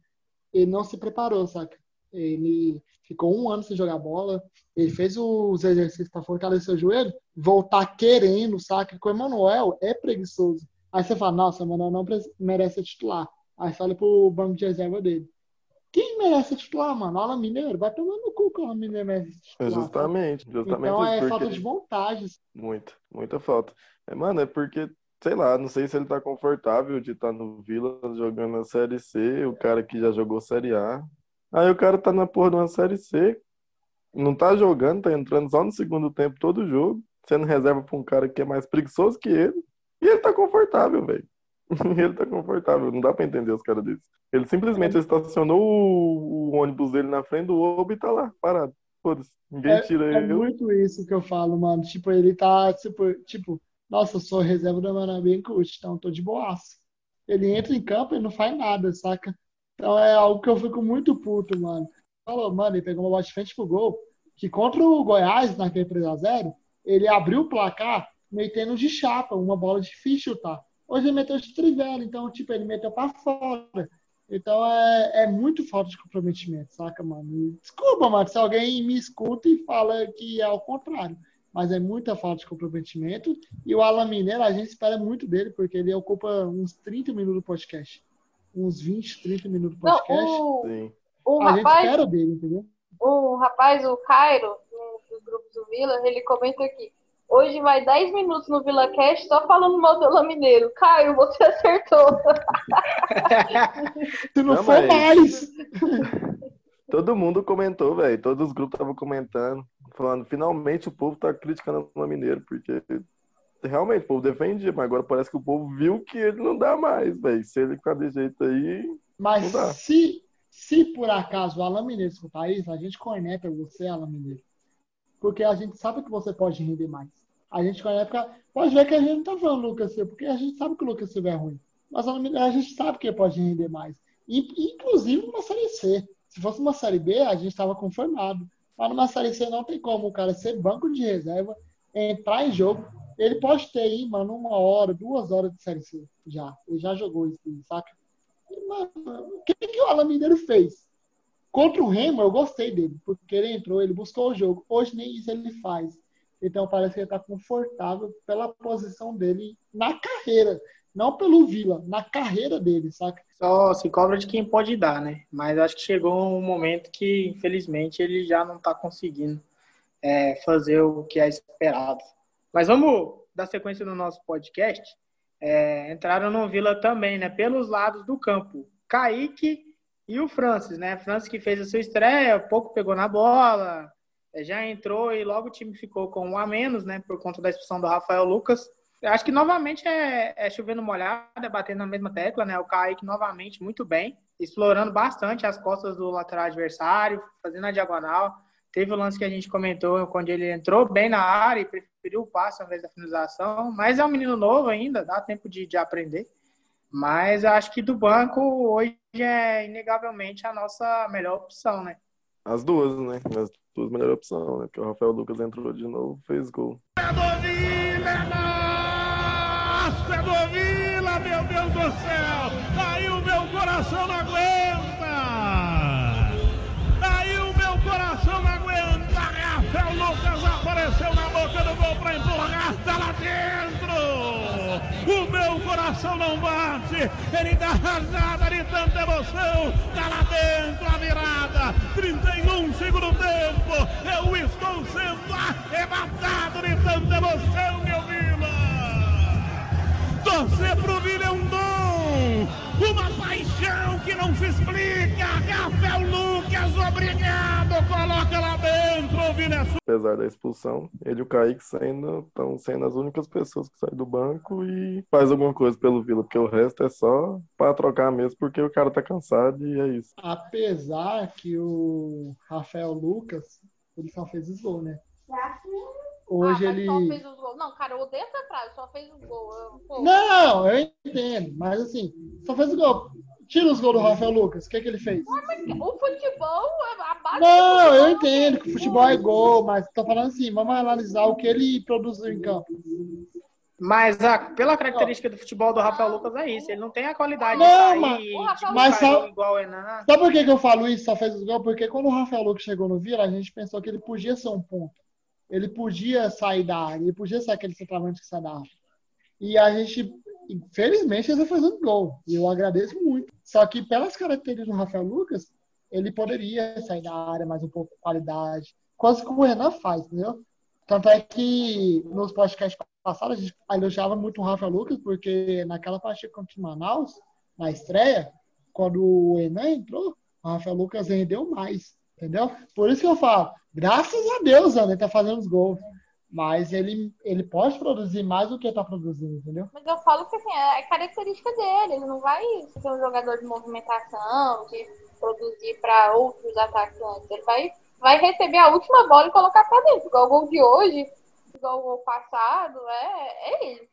[SPEAKER 4] ele não se preparou, saca? Ele ficou um ano sem jogar bola. Ele fez os exercícios para fortalecer o joelho, voltar querendo, saca? Com o Emanuel é preguiçoso. Aí você fala, nossa, o Manuel não merece titular. Aí fala pro banco de reserva dele. Quem merece titular, mano? Alan Mineiro? Vai tomar no cu que o Alan Mineiro merece titular.
[SPEAKER 7] Justamente, justamente
[SPEAKER 4] então, é falta de vontade.
[SPEAKER 7] Muita, muita falta. É, mano, é porque, sei lá, não sei se ele tá confortável de estar tá no Vila jogando a Série C, o cara que já jogou Série A. Aí o cara tá na porra de uma Série C, não tá jogando, tá entrando só no segundo tempo todo jogo, sendo reserva pra um cara que é mais preguiçoso que ele. E ele tá confortável, velho. ele tá confortável, não dá pra entender os caras desses. Ele simplesmente estacionou o, o, ônibus dele na frente do Obo e tá lá, parado. Foda-se, ninguém
[SPEAKER 4] é,
[SPEAKER 7] tira
[SPEAKER 4] é
[SPEAKER 7] ele.
[SPEAKER 4] É muito isso que eu falo, mano. Tipo, ele tá, tipo, tipo nossa, eu sou reserva da Manabim Coach, então tô de boaço. Ele entra em campo e não faz nada, saca? Então é algo que eu fico muito puto, mano. Falou, mano, ele pegou uma bola de frente pro gol, que contra o Goiás, naquele 3x0, ele abriu o placar metendo de chapa, uma bola difícil chutar. Hoje ele meteu de trivela, então, tipo, ele meteu para fora. Então é, é muito falta de comprometimento, saca, mano? Desculpa, mano, se alguém me escuta e fala que é o contrário. Mas é muita falta de comprometimento. E o Alan Mineiro, a gente espera muito dele, porque ele ocupa uns 30 minutos do podcast. Uns 20, 30 minutos do podcast.
[SPEAKER 3] Não, o, o
[SPEAKER 4] a
[SPEAKER 3] rapaz,
[SPEAKER 4] gente espera dele, entendeu?
[SPEAKER 3] o rapaz, o Cairo, um dos grupos do Vila, ele comenta aqui. Hoje vai 10 minutos no Vila Cast só falando mal do Alan Mineiro. Caio, você acertou.
[SPEAKER 4] Se não,
[SPEAKER 7] Não,
[SPEAKER 4] for
[SPEAKER 7] mas-
[SPEAKER 4] mais.
[SPEAKER 7] Todo mundo comentou, velho. Todos os grupos estavam comentando, falando, finalmente o povo tá criticando o Mineiro, porque realmente o povo defendia, mas agora parece que o povo viu que ele não dá mais, velho. Se ele ficar desse jeito aí,
[SPEAKER 4] Mas
[SPEAKER 7] Não dá.
[SPEAKER 4] se, se por acaso o Alan Mineiro escutar isso, a gente corneta você, Alan Mineiro. Porque a gente sabe que você pode render mais. A gente corneta, pode ver que a gente não tá falando do Lucas porque a gente sabe que o Lucas Silva é ruim. Mas a gente sabe que ele pode render mais. Inclusive numa Série C. Se fosse uma Série B, a gente estava conformado. Mas numa Série C não tem como o cara ser banco de reserva, entrar em jogo. Ele pode ter aí, mano, uma hora, duas horas de Série C já. Ele já jogou isso, saca? E, mano, o que, que o Alan Mineiro fez? Contra o Remo, eu gostei dele, porque ele entrou, ele buscou o jogo. Hoje nem isso ele faz. Então parece que ele está confortável pela posição dele na carreira. Não pelo Vila, na carreira dele, saca?
[SPEAKER 2] Só se cobra de quem pode dar, né? Mas acho que chegou um momento que, infelizmente, ele já não está conseguindo é, fazer o que é esperado. Mas vamos dar sequência no nosso podcast. É, entraram no Vila também, né? Pelos lados do campo. Kaique e o Francis, né? Francis que fez a sua estreia, pouco pegou na bola, já entrou e logo o time ficou com um a menos, né? Por conta da expulsão do Rafael Lucas. Eu acho que novamente é, é chovendo molhado, é batendo na mesma tecla, né? O Kaique novamente muito bem, explorando bastante as costas do lateral adversário, fazendo a diagonal. Teve o lance que a gente comentou quando ele entrou bem na área e preferiu o passe ao invés da finalização. Mas é um menino novo ainda, dá tempo de, de aprender. Mas acho que do banco hoje é inegavelmente a nossa melhor opção, né?
[SPEAKER 7] as duas, né? As duas melhores opções, né? Porque o Rafael Lucas entrou de novo, fez gol.
[SPEAKER 6] Nossa, é do Vila, meu Deus do céu! Aí o meu coração não aguenta! Rafael Lucas apareceu na boca do gol para empurrar, tá lá dentro! O meu coração não bate! Ele dá rasada de tanta emoção! Tá lá dentro a virada! 31 segundo tempo! Eu estou sendo arrebatado de tanta emoção, meu Vila! Torcer pro Vila é um uma paixão que não se explica. Rafael Lucas, obrigado, coloca lá dentro, o Vila sua.
[SPEAKER 7] Apesar da expulsão, ele e o Kaique saindo, estão sendo as únicas pessoas que saem do banco e faz alguma coisa pelo Vila, porque o resto é só para trocar mesmo, porque o cara tá cansado e é isso.
[SPEAKER 4] Apesar que o Rafael Lucas, ele só fez gols, né? Hoje
[SPEAKER 3] ah, mas
[SPEAKER 4] ele.
[SPEAKER 3] só fez os gols. Não, cara, eu odeio essa frase, só fez os gols. Eu- pô,
[SPEAKER 4] Não, eu entendo, mas assim, só fez o gol. Tira os gols do Rafael Lucas, o que, que ele fez?
[SPEAKER 3] O futebol, a base do
[SPEAKER 4] Não,
[SPEAKER 3] futebol
[SPEAKER 4] eu
[SPEAKER 3] é
[SPEAKER 4] entendo que o futebol é gol, mas tô falando assim, vamos analisar o que ele produziu em campo.
[SPEAKER 2] Mas a, pela característica do futebol do Rafael Lucas é isso. Ele não tem a qualidade
[SPEAKER 4] Não,
[SPEAKER 2] de sair
[SPEAKER 4] mas-
[SPEAKER 3] O
[SPEAKER 2] sair igual o Enan.
[SPEAKER 4] Sabe por que, que eu falo isso? Só fez os gols? Porque quando o Rafael Lucas chegou no Vila, a gente pensou que ele podia ser um ponto. Ele podia sair da área, ele podia ser aquele centroavante que sai da área. E a gente, infelizmente, ele fez um gol. E eu agradeço muito. Só que pelas características do Rafael Lucas, ele poderia sair da área mais um pouco com qualidade. Coisa que o Renan faz, entendeu? Tanto é que nos podcasts passados a gente elogiava muito o Rafael Lucas, porque naquela partida contra o Manaus, na estreia, quando o Enan entrou, o Rafael Lucas rendeu mais, entendeu? Por isso que eu falo, graças a Deus, Ana, ele tá fazendo os gols. Mas ele, ele pode produzir mais do que tá produzindo, entendeu?
[SPEAKER 3] Mas eu falo que assim, é característica dele. Ele não vai ser um jogador de movimentação, de produzir para outros atacantes. Ele vai, vai receber a última bola e colocar para dentro. Igual o gol de hoje, igual o gol passado, é, é ele.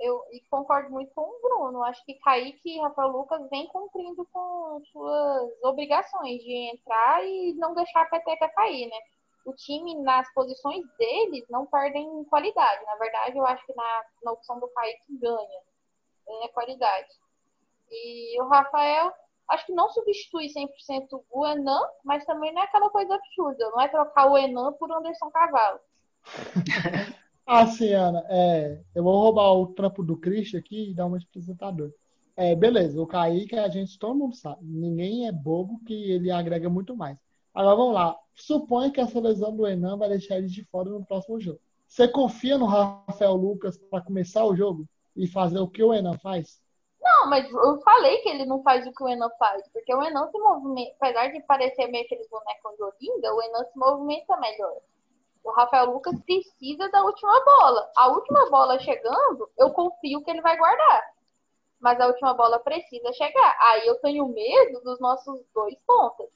[SPEAKER 3] Eu concordo muito com o Bruno. Acho que Kaique e Rafael Lucas vem cumprindo com suas obrigações de entrar e não deixar a peteca cair, né? o time, nas posições deles, não perdem qualidade. Na verdade, eu acho que na, na opção do Kaique ganha. Ganha qualidade. E o Rafael, acho que não substitui 100% o Enan, mas também não é aquela coisa absurda. Não é trocar o Enan por Anderson Cavalo.
[SPEAKER 4] ah, sim, Ana. É, eu vou roubar o trampo do Christian aqui e dar um apresentador. É, beleza, o Kaique, a gente, todo mundo sabe. Ninguém é bobo que ele agrega muito mais. Agora vamos lá. Suponha que essa lesão do Enan vai deixar ele de fora no próximo jogo. Você confia no Rafael Lucas para começar o jogo e fazer o que o Enan faz?
[SPEAKER 3] Não, mas eu falei que ele não faz o que o Enan faz, porque o Enan se movimenta, apesar de parecer meio aqueles bonecos de Olinda, o Enan se movimenta melhor. O Rafael Lucas precisa da última bola. A última bola chegando, eu confio que ele vai guardar. Mas a última bola precisa chegar. Aí eu tenho medo dos nossos dois pontos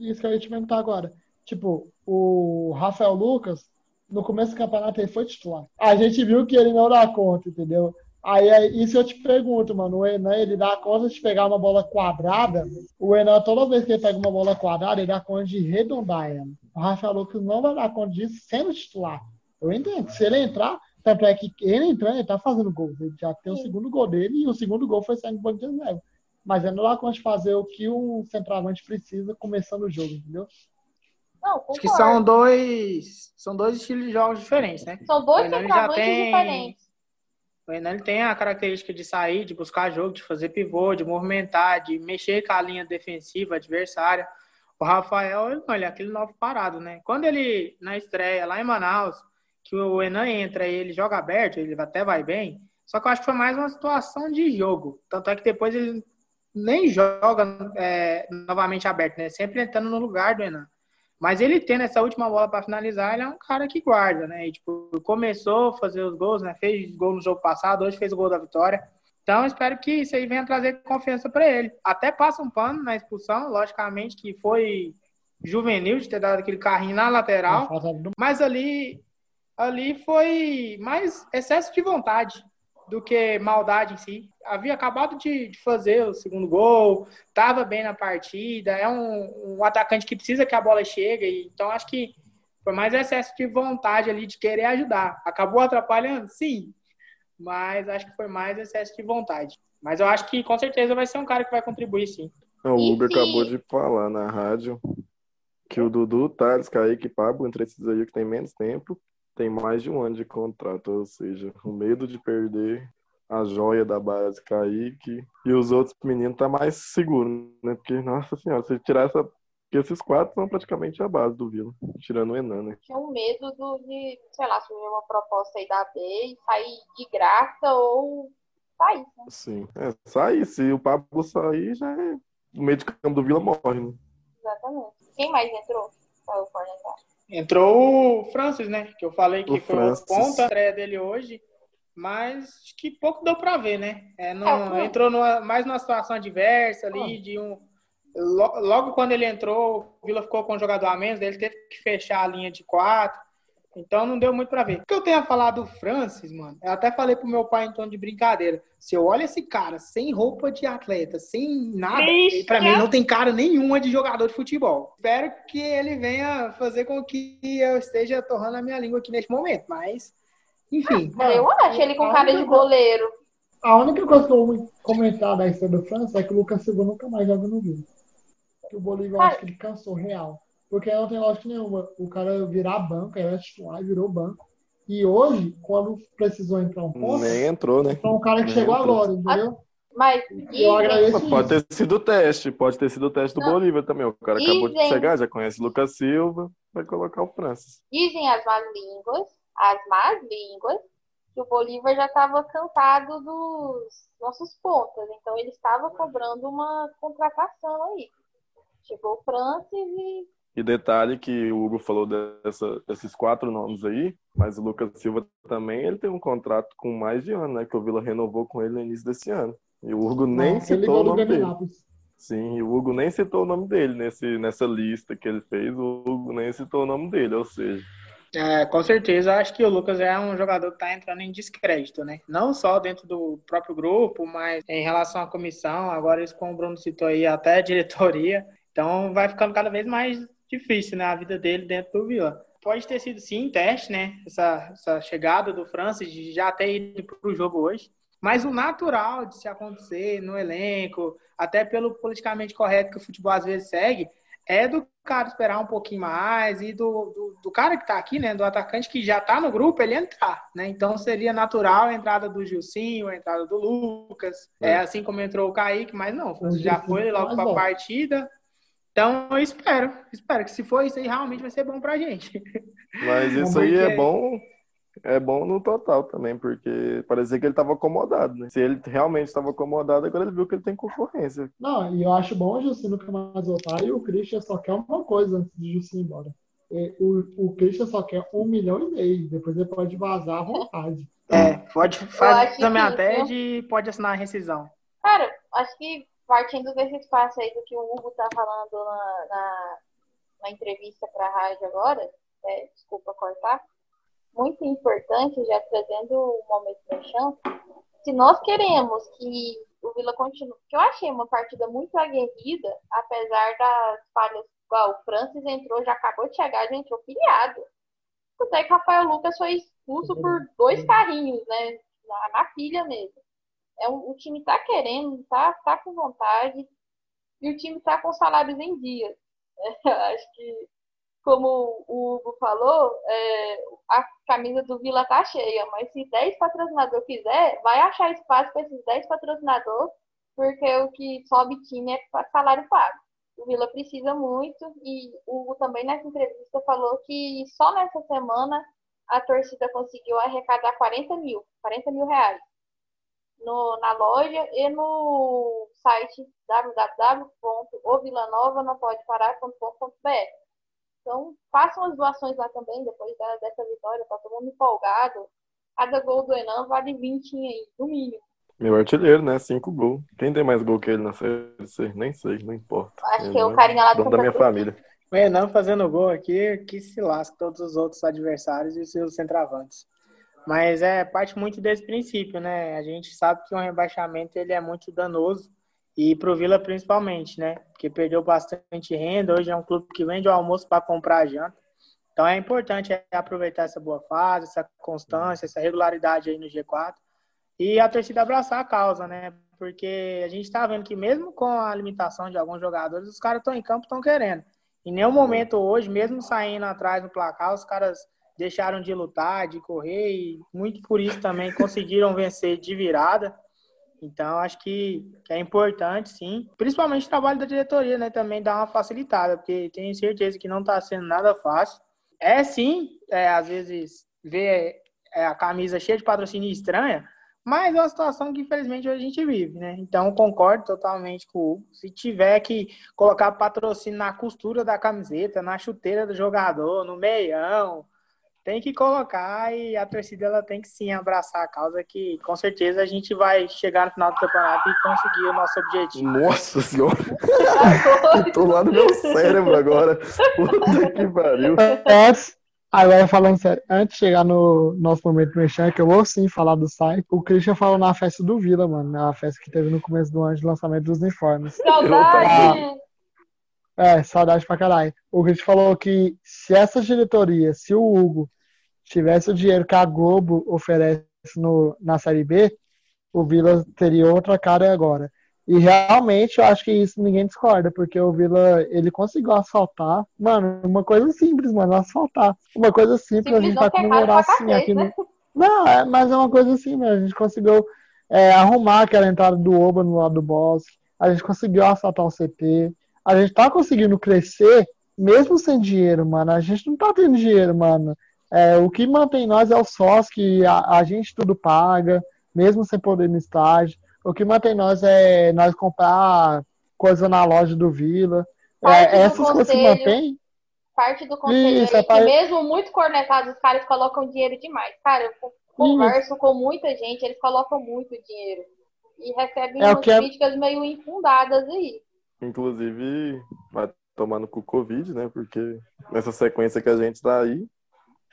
[SPEAKER 4] isso que eu ia te perguntar agora. Tipo, o Rafael Lucas, no começo do campeonato, ele foi titular. A gente viu que ele não dá conta, entendeu? Aí, aí isso eu te pergunto, mano. O Enan, ele dá conta de pegar uma bola quadrada. O Enan, toda vez que ele pega uma bola quadrada, ele dá conta de arredondar ela. O Rafael Lucas não vai dar conta disso sendo titular. Eu entendo. Se ele entrar, tanto é que ele entrando, ele tá fazendo gol. Ele já tem o segundo gol dele e o segundo gol foi saindo do banco de reserva mas é lá quando fazer o que o centroavante precisa começando o jogo, entendeu?
[SPEAKER 2] Não, Acho que são dois, são dois estilos de jogos diferentes, né?
[SPEAKER 3] São dois centroavantes tem, diferentes.
[SPEAKER 2] O Renan ele tem a característica de sair, de buscar jogo, de fazer pivô, de movimentar, de mexer com a linha defensiva adversária. O Rafael, ele, é aquele novo parado, né? Quando ele, na estreia lá em Manaus, que o Enan entra e ele joga aberto, ele até vai bem, só que eu acho que foi mais uma situação de jogo. Tanto é que depois ele nem joga é, novamente aberto, né? Sempre entrando no lugar do Enan. Mas ele tendo essa última bola para finalizar, ele é um cara que guarda, né? E, tipo, começou a fazer os gols, né? Fez gol no jogo passado, hoje fez o gol da vitória. Então, espero que isso aí venha trazer confiança para ele. Até passa um pano na expulsão, logicamente que foi juvenil de ter dado aquele carrinho na lateral, mas ali ali foi mais excesso de vontade do que maldade em si. Havia acabado de, de fazer o segundo gol, estava bem na partida, é um, um, atacante que precisa que a bola chegue, então acho que foi mais excesso de vontade ali de querer ajudar. Acabou atrapalhando? Sim, mas acho que foi mais excesso de vontade. Mas eu acho que com certeza vai ser um cara que vai contribuir sim.
[SPEAKER 7] O Uber acabou de falar na rádio que o Dudu, Thales, Kaique e Pablo, entre esses aí que tem menos tempo, tem mais de um ano de contrato, ou seja, o medo de perder a joia da base Kaique e os outros meninos tá mais seguro, né? Porque, nossa senhora, se tirar essa. Porque esses quatro são praticamente a base do Vila, tirando o Enan, né?
[SPEAKER 3] Tinha um medo do, de, sei lá, surgir uma proposta aí da B e sair de graça ou sair. Né?
[SPEAKER 7] Sim, é, sair. Se o Pablo sair, já é. O meio de campo do Vila morre, né?
[SPEAKER 3] Exatamente. Quem mais entrou? O
[SPEAKER 2] Entrou o Francis, né? Que eu falei que o foi Francis. o ponta estreia dele hoje, mas acho que pouco deu para ver, né? É, não, é, entrou numa, mais numa situação adversa ali, de um. Logo quando ele entrou, o Vila ficou com um jogador a menos, ele teve que fechar a linha de quatro. Então não deu muito para ver. O que eu tenho a falar do Francis, mano, eu até falei pro meu pai em tom de brincadeira. Se eu olho esse cara sem roupa de atleta, sem nada, para mim não tem cara nenhuma de jogador de futebol. Espero que ele venha fazer com que eu esteja torrando a minha língua aqui neste momento, mas enfim.
[SPEAKER 3] Ah, eu acho ele com cara de goleiro.
[SPEAKER 4] A única coisa que eu vou comentar da história do Francis é que o Lucas Silva nunca mais joga no Vila. Que o Bolívar, acho que ele cansou real. Porque não tem lógica nenhuma. O cara virar banco, era titular, virou banco. E hoje, quando precisou entrar um
[SPEAKER 7] pouco. Nem entrou, né?
[SPEAKER 4] Então um cara que Nem chegou entrou. agora, entendeu?
[SPEAKER 3] Mas
[SPEAKER 7] eu agradeço pode ter sido o teste, pode ter sido o teste do não. Bolívar também. O cara dizem, acabou de chegar, já conhece o Lucas Silva, vai colocar o Francis.
[SPEAKER 3] Dizem as más línguas, as más línguas, que o Bolívar já estava cansado dos nossos pontas, então ele estava cobrando uma contratação aí. Chegou o Francis e
[SPEAKER 7] e detalhe que o Hugo falou dessa, desses quatro nomes aí, mas o Lucas Silva também ele tem um contrato com mais de ano, né? Que o Vila renovou com ele no início desse ano. E o Hugo nem citou o nome dele. Sim, o Hugo nem citou o nome dele nesse, nessa lista que ele fez, o Hugo nem citou o nome dele, ou seja.
[SPEAKER 2] É, com certeza, acho que o Lucas é um jogador que está entrando em descrédito, né? Não só dentro do próprio grupo, mas em relação à comissão, agora isso como o Bruno citou aí, até a diretoria. Então vai ficando cada vez mais difícil, né? A vida dele dentro do Vila. Pode ter sido, sim, teste, né? Essa, essa chegada do Francis de já ter ido para o jogo hoje. Mas o natural de se acontecer no elenco, até pelo politicamente correto que o futebol às vezes segue, é do cara esperar um pouquinho mais e do, do, do cara que está aqui, né, do atacante que já está no grupo, ele entrar, né? Então seria natural a entrada do Gilcinho, a entrada do Lucas, é, é assim como entrou o Kaique, mas não, já foi logo para a partida. Então eu espero, espero que se for isso aí realmente vai ser bom pra gente.
[SPEAKER 7] Mas isso aí é bom é bom no total também, porque parecia que ele estava acomodado, né? Se ele realmente estava acomodado, agora ele viu que ele tem concorrência.
[SPEAKER 4] Não, e eu acho bom o Jussi nunca mais voltar, e o Christian só quer uma coisa antes de Jussi ir embora. O, o Christian só quer um milhão e meio, depois ele pode vazar à vontade.
[SPEAKER 2] É, pode fazer também até de pode assinar a rescisão.
[SPEAKER 3] Cara, acho que partindo desse espaço aí do que o Hugo tá falando na, na, na entrevista para a rádio agora, é, desculpa cortar, muito importante, já trazendo o momento do chão, se nós queremos que o Vila continue, que eu achei uma partida muito aguerrida, apesar das falhas, igual o Francis entrou, já acabou de chegar, já entrou pilhado. O que Rafael Lucas foi expulso por dois carrinhos, né? Na, na mesmo. É um, o time tá querendo, tá, tá com vontade, e o time tá com salários em dia. É, acho que como o Hugo falou, é, a camisa do Vila tá cheia, mas se 10 patrocinadores quiser, vai achar espaço para esses 10 patrocinadores, porque o que sobe time é salário pago. O Vila precisa muito e o Hugo também nessa entrevista falou que só nessa semana a torcida conseguiu arrecadar 40 mil, 40 mil reais no, na loja e no site www.ovilanova.com.br. Então, façam as doações lá também, depois da, dessa vitória, tá todo mundo empolgado. Cada gol do Enan vale 20 aí, no mínimo.
[SPEAKER 7] Meu artilheiro, né? Cinco gols. Quem tem mais gol que ele na série C? Nem sei, não importa.
[SPEAKER 3] Acho ele que é o carinha lá do
[SPEAKER 7] da minha família.
[SPEAKER 2] O Enan fazendo gol aqui, que se lasca todos os outros adversários e seus centravantes. Mas é parte muito desse princípio, né? A gente sabe que o rebaixamento ele é muito danoso e para o Vila principalmente, né? Porque perdeu bastante renda. Hoje é um clube que vende o almoço para comprar a janta. Então é importante aproveitar essa boa fase, essa constância, essa regularidade aí no G4 e a torcida abraçar a causa, né? Porque a gente está vendo que mesmo com a limitação de alguns jogadores, os caras estão em campo, estão querendo. Em nenhum momento hoje, mesmo saindo atrás do placar, os caras deixaram de lutar, de correr e muito por isso também conseguiram vencer de virada. Então, acho que, é importante, sim. Principalmente o trabalho da diretoria, né? Também dar uma facilitada, porque tenho certeza que não está sendo nada fácil. É sim, é, às vezes, ver é, a camisa cheia de patrocínio estranha, mas é uma situação que, infelizmente, hoje a gente vive, né? Então, concordo totalmente com o Hugo. Se tiver que colocar patrocínio na costura da camiseta, na chuteira do jogador, no meião, tem que colocar e a torcida ela tem que sim abraçar a causa que com certeza a gente vai chegar no final do campeonato e conseguir o nosso objetivo.
[SPEAKER 7] Nossa senhora! tô lá no meu cérebro agora. Puta que pariu.
[SPEAKER 4] Antes, agora falando sério, antes de chegar no nosso momento mexer, que eu vou sim falar do site, o Christian falou na festa do Vila, mano, na festa que teve no começo do ano de lançamento dos uniformes.
[SPEAKER 3] Saudade!
[SPEAKER 4] É, saudade pra caralho. O Christian falou que se essa diretoria, se o Hugo tivesse o dinheiro que a Globo oferece no, na Série B, o Vila teria outra cara agora. E realmente eu acho que isso ninguém discorda, porque o Vila, ele conseguiu asfaltar. Mano, uma coisa simples, mano, asfaltar. Uma coisa simples, simples a gente vai comemorar assim aqui no... Não, é, mas é uma coisa assim, mano. A gente conseguiu é, arrumar aquela entrada do Oba no lado do bosque. A gente conseguiu asfaltar o CT. A gente tá conseguindo crescer mesmo sem dinheiro, mano. A gente não tá tendo dinheiro, mano. É, o que mantém nós é o sócio, que a, a, gente tudo paga, mesmo sem poder no estágio. O que mantém nós é nós comprar coisa na loja do Vila. É, essas conselho, coisas que mantém.
[SPEAKER 3] Parte do conselho Isso, é, que mesmo muito cornetados, os caras colocam dinheiro demais. Cara, eu converso Isso. com muita gente, eles colocam muito dinheiro. E recebem é, é críticas meio infundadas aí.
[SPEAKER 7] Inclusive, vai tomando com o Covid, né? Porque nessa sequência que a gente tá aí,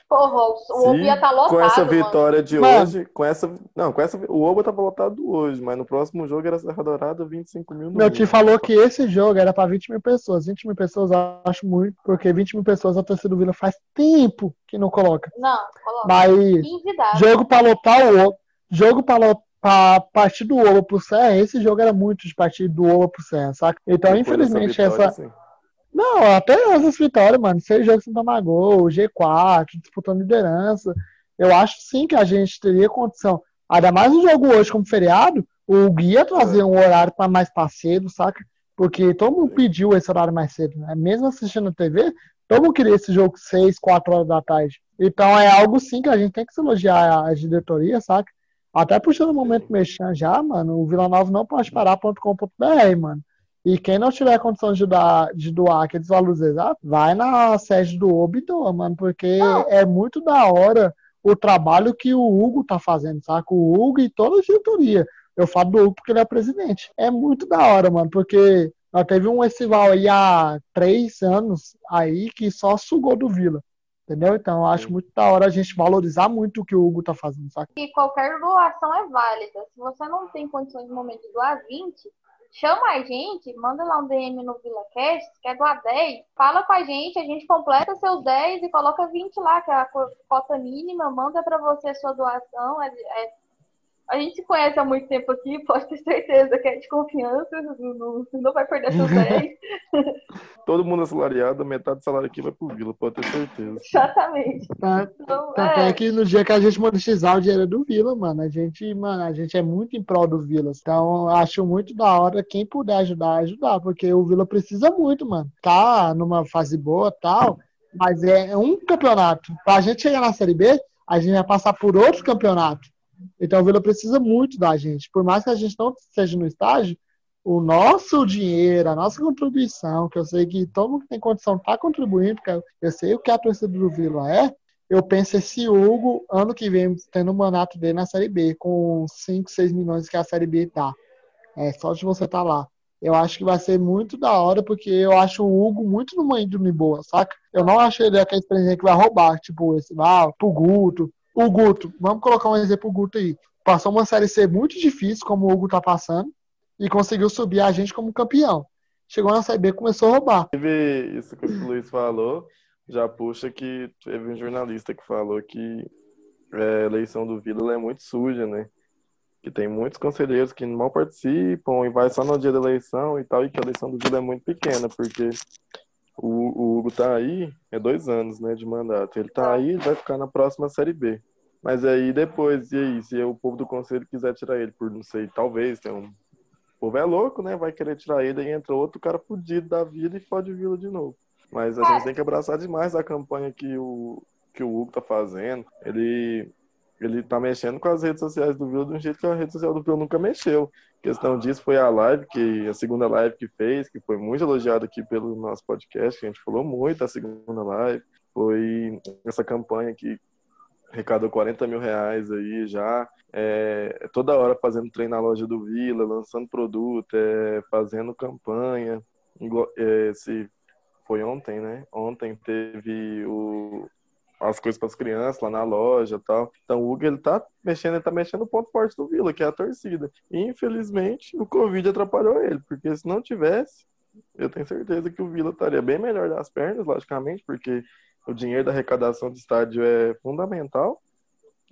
[SPEAKER 3] Porra, o Obo ia tá lotado.
[SPEAKER 7] Com essa vitória
[SPEAKER 3] mano.
[SPEAKER 7] de hoje, com essa. Não, com essa. O Obo tava lotado hoje, mas no próximo jogo era Serra Dourada, 25 mil.
[SPEAKER 4] Meu tio falou que esse jogo era pra 20 mil pessoas. 20 mil pessoas acho muito, porque 20 mil pessoas a torcida do Vila faz tempo que não coloca.
[SPEAKER 3] Não, coloca.
[SPEAKER 4] Mas
[SPEAKER 3] 15 dados.
[SPEAKER 4] jogo pra lotar o. Jogo pra, lo- pra partir do Obo pro Serra, esse jogo era muito de partir do Obo pro Serra, saca? Então,
[SPEAKER 7] Depois
[SPEAKER 4] infelizmente,
[SPEAKER 7] vitória,
[SPEAKER 4] essa.
[SPEAKER 7] assim.
[SPEAKER 4] Não, até essas vitórias, mano. Seis jogos sem tomar gol, G4, disputando liderança. Eu acho sim que a gente teria condição. Ainda mais um jogo hoje como feriado, o guia trazer um horário para mais pra cedo, saca? Porque todo mundo pediu esse horário mais cedo, né? Mesmo assistindo TV, todo mundo queria esse jogo seis, quatro horas da tarde. Então é algo sim que a gente tem que se elogiar a diretoria, saca? Até puxando o momento mexendo já, mano, o Vila Nova não pode parar.com.br, mano. E quem não tiver condição de doar, de doar aqueles valores exatos, vai na sede do OB e doa, mano, porque é muito da hora o trabalho que o Hugo tá fazendo, saca? O Hugo e toda a diretoria. Eu falo do Hugo porque ele é presidente. É muito da hora, mano, porque nós teve um festival aí há três anos aí que só sugou do Vila. Entendeu? Então, eu acho muito da hora a gente valorizar muito o que o Hugo tá fazendo, saca?
[SPEAKER 3] E qualquer doação é válida. Se você não tem condições no momento de doar 20, chama a gente, manda lá um DM no VilaCast, se quer doar 10, fala com a gente, a gente completa seus 10 e coloca 20 lá, que é a co- cota mínima, manda pra você sua doação. É- é- a gente se conhece há muito tempo aqui, pode ter certeza que é de confiança, não, não- vai perder seus 10.
[SPEAKER 7] Todo mundo assalariado, metade do salário aqui vai pro Vila, pode ter certeza.
[SPEAKER 3] Exatamente.
[SPEAKER 4] Tá?
[SPEAKER 3] Então,
[SPEAKER 4] Tanto
[SPEAKER 3] é,
[SPEAKER 4] é que no dia que a gente monetizar o dinheiro do Vila, mano, a gente, mano, a gente é muito em prol do Vila. Então, acho muito da hora quem puder ajudar, ajudar, porque o Vila precisa muito, mano. Tá numa fase boa tal, mas é um campeonato. Pra gente chegar na Série B, a gente vai passar por outros campeonatos. Então, o Vila precisa muito da gente. Por mais que a gente não esteja no estágio, o nosso dinheiro, a nossa contribuição, que eu sei que todo mundo que tem condição está contribuindo, porque eu- sei o que a torcida do Vila é, eu penso esse Hugo, ano que vem, tendo o mandato dele na Série B, com 5, 6 milhões que a Série B dá. É, só de você estar lá. Eu acho que vai ser muito da hora, porque eu acho o Hugo muito numa índole boa, saca? Eu não acho ele aquele presidente que vai roubar, tipo, esse, ah, pro Guto. O Guto, vamos colocar um exemplo pro Guto aí. Passou uma Série C muito difícil, como o Hugo tá passando, e conseguiu subir a gente como campeão. Chegou na Série B começou a roubar.
[SPEAKER 7] Teve isso que o Luiz falou, já puxa que teve um jornalista que falou que é, a eleição do Vila é muito suja, né? Que tem muitos conselheiros que mal participam e vai só no dia da eleição e tal, e que a eleição do Vila é muito pequena, porque o, o Hugo tá aí, é dois anos, né, de mandato. Ele tá aí, vai ficar na próxima Série B. Mas aí depois, e aí, se o povo do conselho quiser tirar ele por, não sei, talvez, tem um o povo é louco, né? Vai querer tirar ele e entra outro cara fudido da vida e fode Vila de novo. Mas a gente tem que abraçar demais a campanha que o, que o Hugo tá fazendo. Ele, ele tá mexendo com as redes sociais do Vila de um jeito que a rede social do Vila nunca mexeu. A questão disso foi a live, que a segunda live que fez, que foi muito elogiada aqui pelo nosso podcast, que a gente falou muito da segunda live. Foi essa campanha que arrecadou 40 mil reais aí já. É, toda hora fazendo treino na loja do Vila, lançando produto, é, fazendo campanha. É, se foi ontem, né? Ontem teve o, as coisas para as crianças lá na loja e tal. Então o Hugo ele tá mexendo, ele tá mexendo no ponto forte do Vila, que é a torcida. E, infelizmente, o Covid atrapalhou ele, porque se não tivesse, eu tenho certeza que o Vila estaria bem melhor das pernas, logicamente, porque o dinheiro da arrecadação do estádio é fundamental.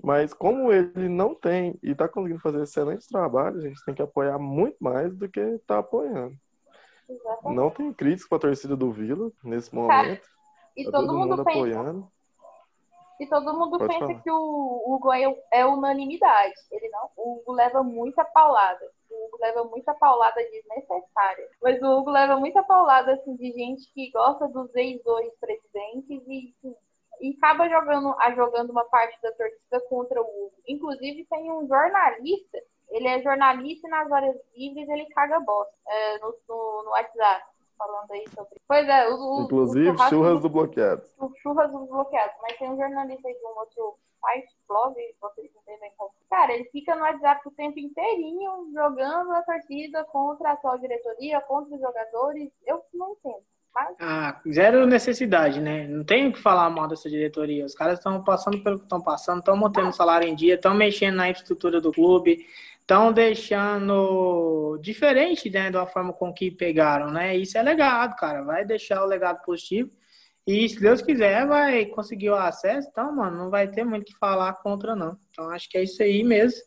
[SPEAKER 7] Mas como ele não tem e está conseguindo fazer excelentes trabalhos, a gente tem que apoiar muito mais do que está apoiando.
[SPEAKER 3] exatamente.
[SPEAKER 7] Não tem crítica para a torcida do Vila nesse momento.
[SPEAKER 3] E
[SPEAKER 7] Tá
[SPEAKER 3] todo, mundo, pensa,
[SPEAKER 7] apoiando.
[SPEAKER 3] E todo mundo
[SPEAKER 7] Pode
[SPEAKER 3] pensa
[SPEAKER 7] falar.
[SPEAKER 3] que o Hugo é, é unanimidade. Ele não, o Hugo leva muita paulada. O Hugo leva muita paulada desnecessária. Mas o Hugo leva muita paulada assim, de gente que gosta dos ex-dois presidentes e, e acaba jogando, a- jogando uma parte da torcida contra o Hugo. Inclusive, tem um jornalista, ele é jornalista e nas horas livres ele caga bosta é, no, no, no WhatsApp. Falando aí sobre. Pois é, o,
[SPEAKER 7] Inclusive,
[SPEAKER 3] o
[SPEAKER 7] churras
[SPEAKER 3] do-
[SPEAKER 7] do bloqueado.
[SPEAKER 3] o churras dos bloqueados, mas tem um jornalista aí de um outro site, blog, vocês entendem como. Cara, ele fica no WhatsApp o tempo inteirinho jogando a torcida contra a sua diretoria, contra os jogadores. Eu não entendo. Mas
[SPEAKER 2] Ah, Ah, zero necessidade, né? Não tem o que falar mal dessa diretoria. Os caras estão passando pelo que estão passando, estão mantendo o salário em dia, estão mexendo na infraestrutura do clube, estão deixando diferente né, da forma com que pegaram, né? Isso é legado, cara. Vai deixar o legado positivo. E se Deus quiser, vai conseguir o acesso. Então, mano, não vai ter muito o que falar contra, não. Então, acho que é isso aí mesmo.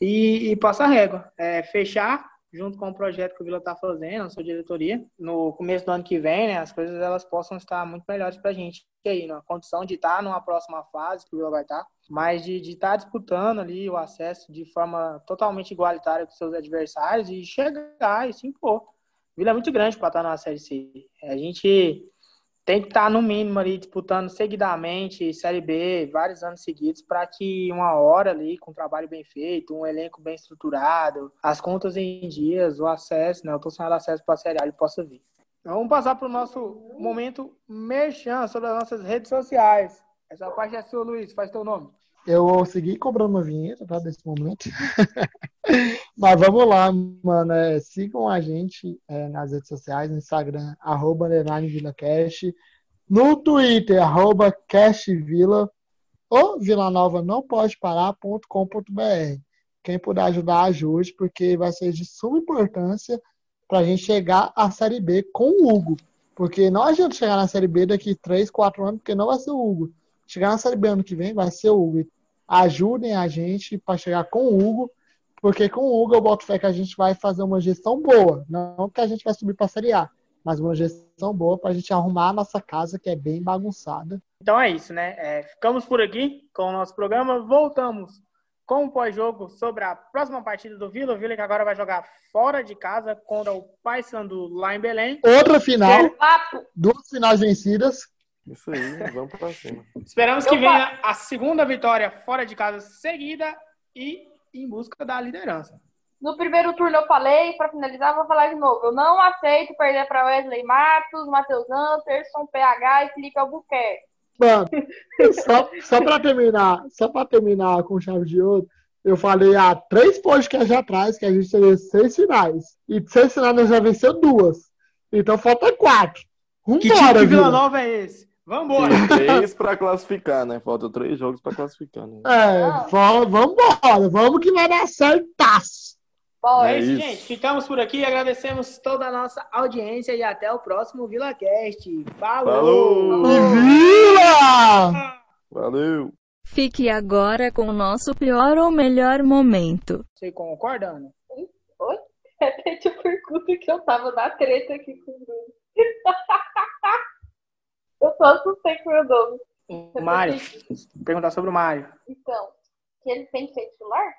[SPEAKER 2] E, e passa a régua. É, fechar junto com o projeto que o Vila está fazendo, a sua diretoria, no começo do ano que vem, né, as coisas elas possam estar muito melhores para a gente aí, na condição de estar tá numa próxima fase que o Vila vai estar, tá, mas de estar tá disputando ali o acesso de forma totalmente igualitária com seus adversários e chegar e se impor. O Vila é muito grande para estar na Série C. A gente tem que estar tá, no mínimo ali disputando seguidamente Série B, vários anos seguidos, para que uma hora ali, com um trabalho bem feito, um elenco bem estruturado, as contas em dias, o acesso, né, o torcedor acesso para a Série A ele possa vir. Então, vamos passar para o nosso momento merchan sobre as nossas redes sociais. Essa parte é sua, Luiz, faz teu nome.
[SPEAKER 4] Eu vou seguir cobrando uma vinheta, tá? Desse momento. Mas vamos lá, mano. É, sigam a gente é, nas redes sociais, no Instagram, arroba VilaCast, no Twitter, arroba CastVila, ou Nova não pode parar.com.br. Quem puder ajudar, ajude, porque vai ser de suma importância para a gente chegar à Série B com o Hugo. Porque não adianta chegar na Série B daqui 3, 4 anos, porque não vai ser o Hugo. Chegar na Série B ano que vem vai ser o Hugo ajudem a gente para chegar com o Hugo, porque com o Hugo eu boto fé que a gente vai fazer uma gestão boa, não que a gente vai subir para a Série A, mas uma gestão boa para a gente arrumar a nossa casa, que é bem bagunçada.
[SPEAKER 2] Então é isso, né? É, ficamos por aqui com o nosso programa. Voltamos com o pós-jogo sobre a próxima partida do Vila. O Vila que agora vai jogar fora de casa contra o Paysandu lá em Belém.
[SPEAKER 4] Outra final, duas finais vencidas.
[SPEAKER 7] Isso aí, vamos pra cima.
[SPEAKER 2] Esperamos que venha a segunda vitória fora de casa seguida e em busca da liderança.
[SPEAKER 3] No primeiro turno eu falei, para finalizar, vou falar de novo. Eu não aceito perder para Wesley Matos, Matheus Anderson, PH e Felipe Albuquerque.
[SPEAKER 4] Mano, só, só para terminar, só para terminar com chave de ouro, eu falei há três podcasts atrás que a gente teria seis finais. E seis finais nós já venceu duas. Então falta quatro.
[SPEAKER 2] Vambora, que tipo de Vila Nova é esse? Vambora!
[SPEAKER 7] Tem três para classificar, né? Faltam três jogos para classificar, né?
[SPEAKER 4] É, vambora, vamos que vai dar certaço.
[SPEAKER 2] Bom, é, é isso, gente. Ficamos por aqui. Agradecemos toda a nossa audiência e até o próximo VilaCast. Falou!
[SPEAKER 7] Falou!
[SPEAKER 4] E Vila!
[SPEAKER 7] Valeu!
[SPEAKER 8] Fique agora com o nosso pior ou melhor momento.
[SPEAKER 2] Você concorda, Ana?
[SPEAKER 3] Oi? Repete a pergunta que eu tava na treta aqui com o Bruno. Eu só assustei com o meu nome.
[SPEAKER 2] O Mário. Perguntar sobre o Mário.
[SPEAKER 3] Então, que ele tem que ser titular?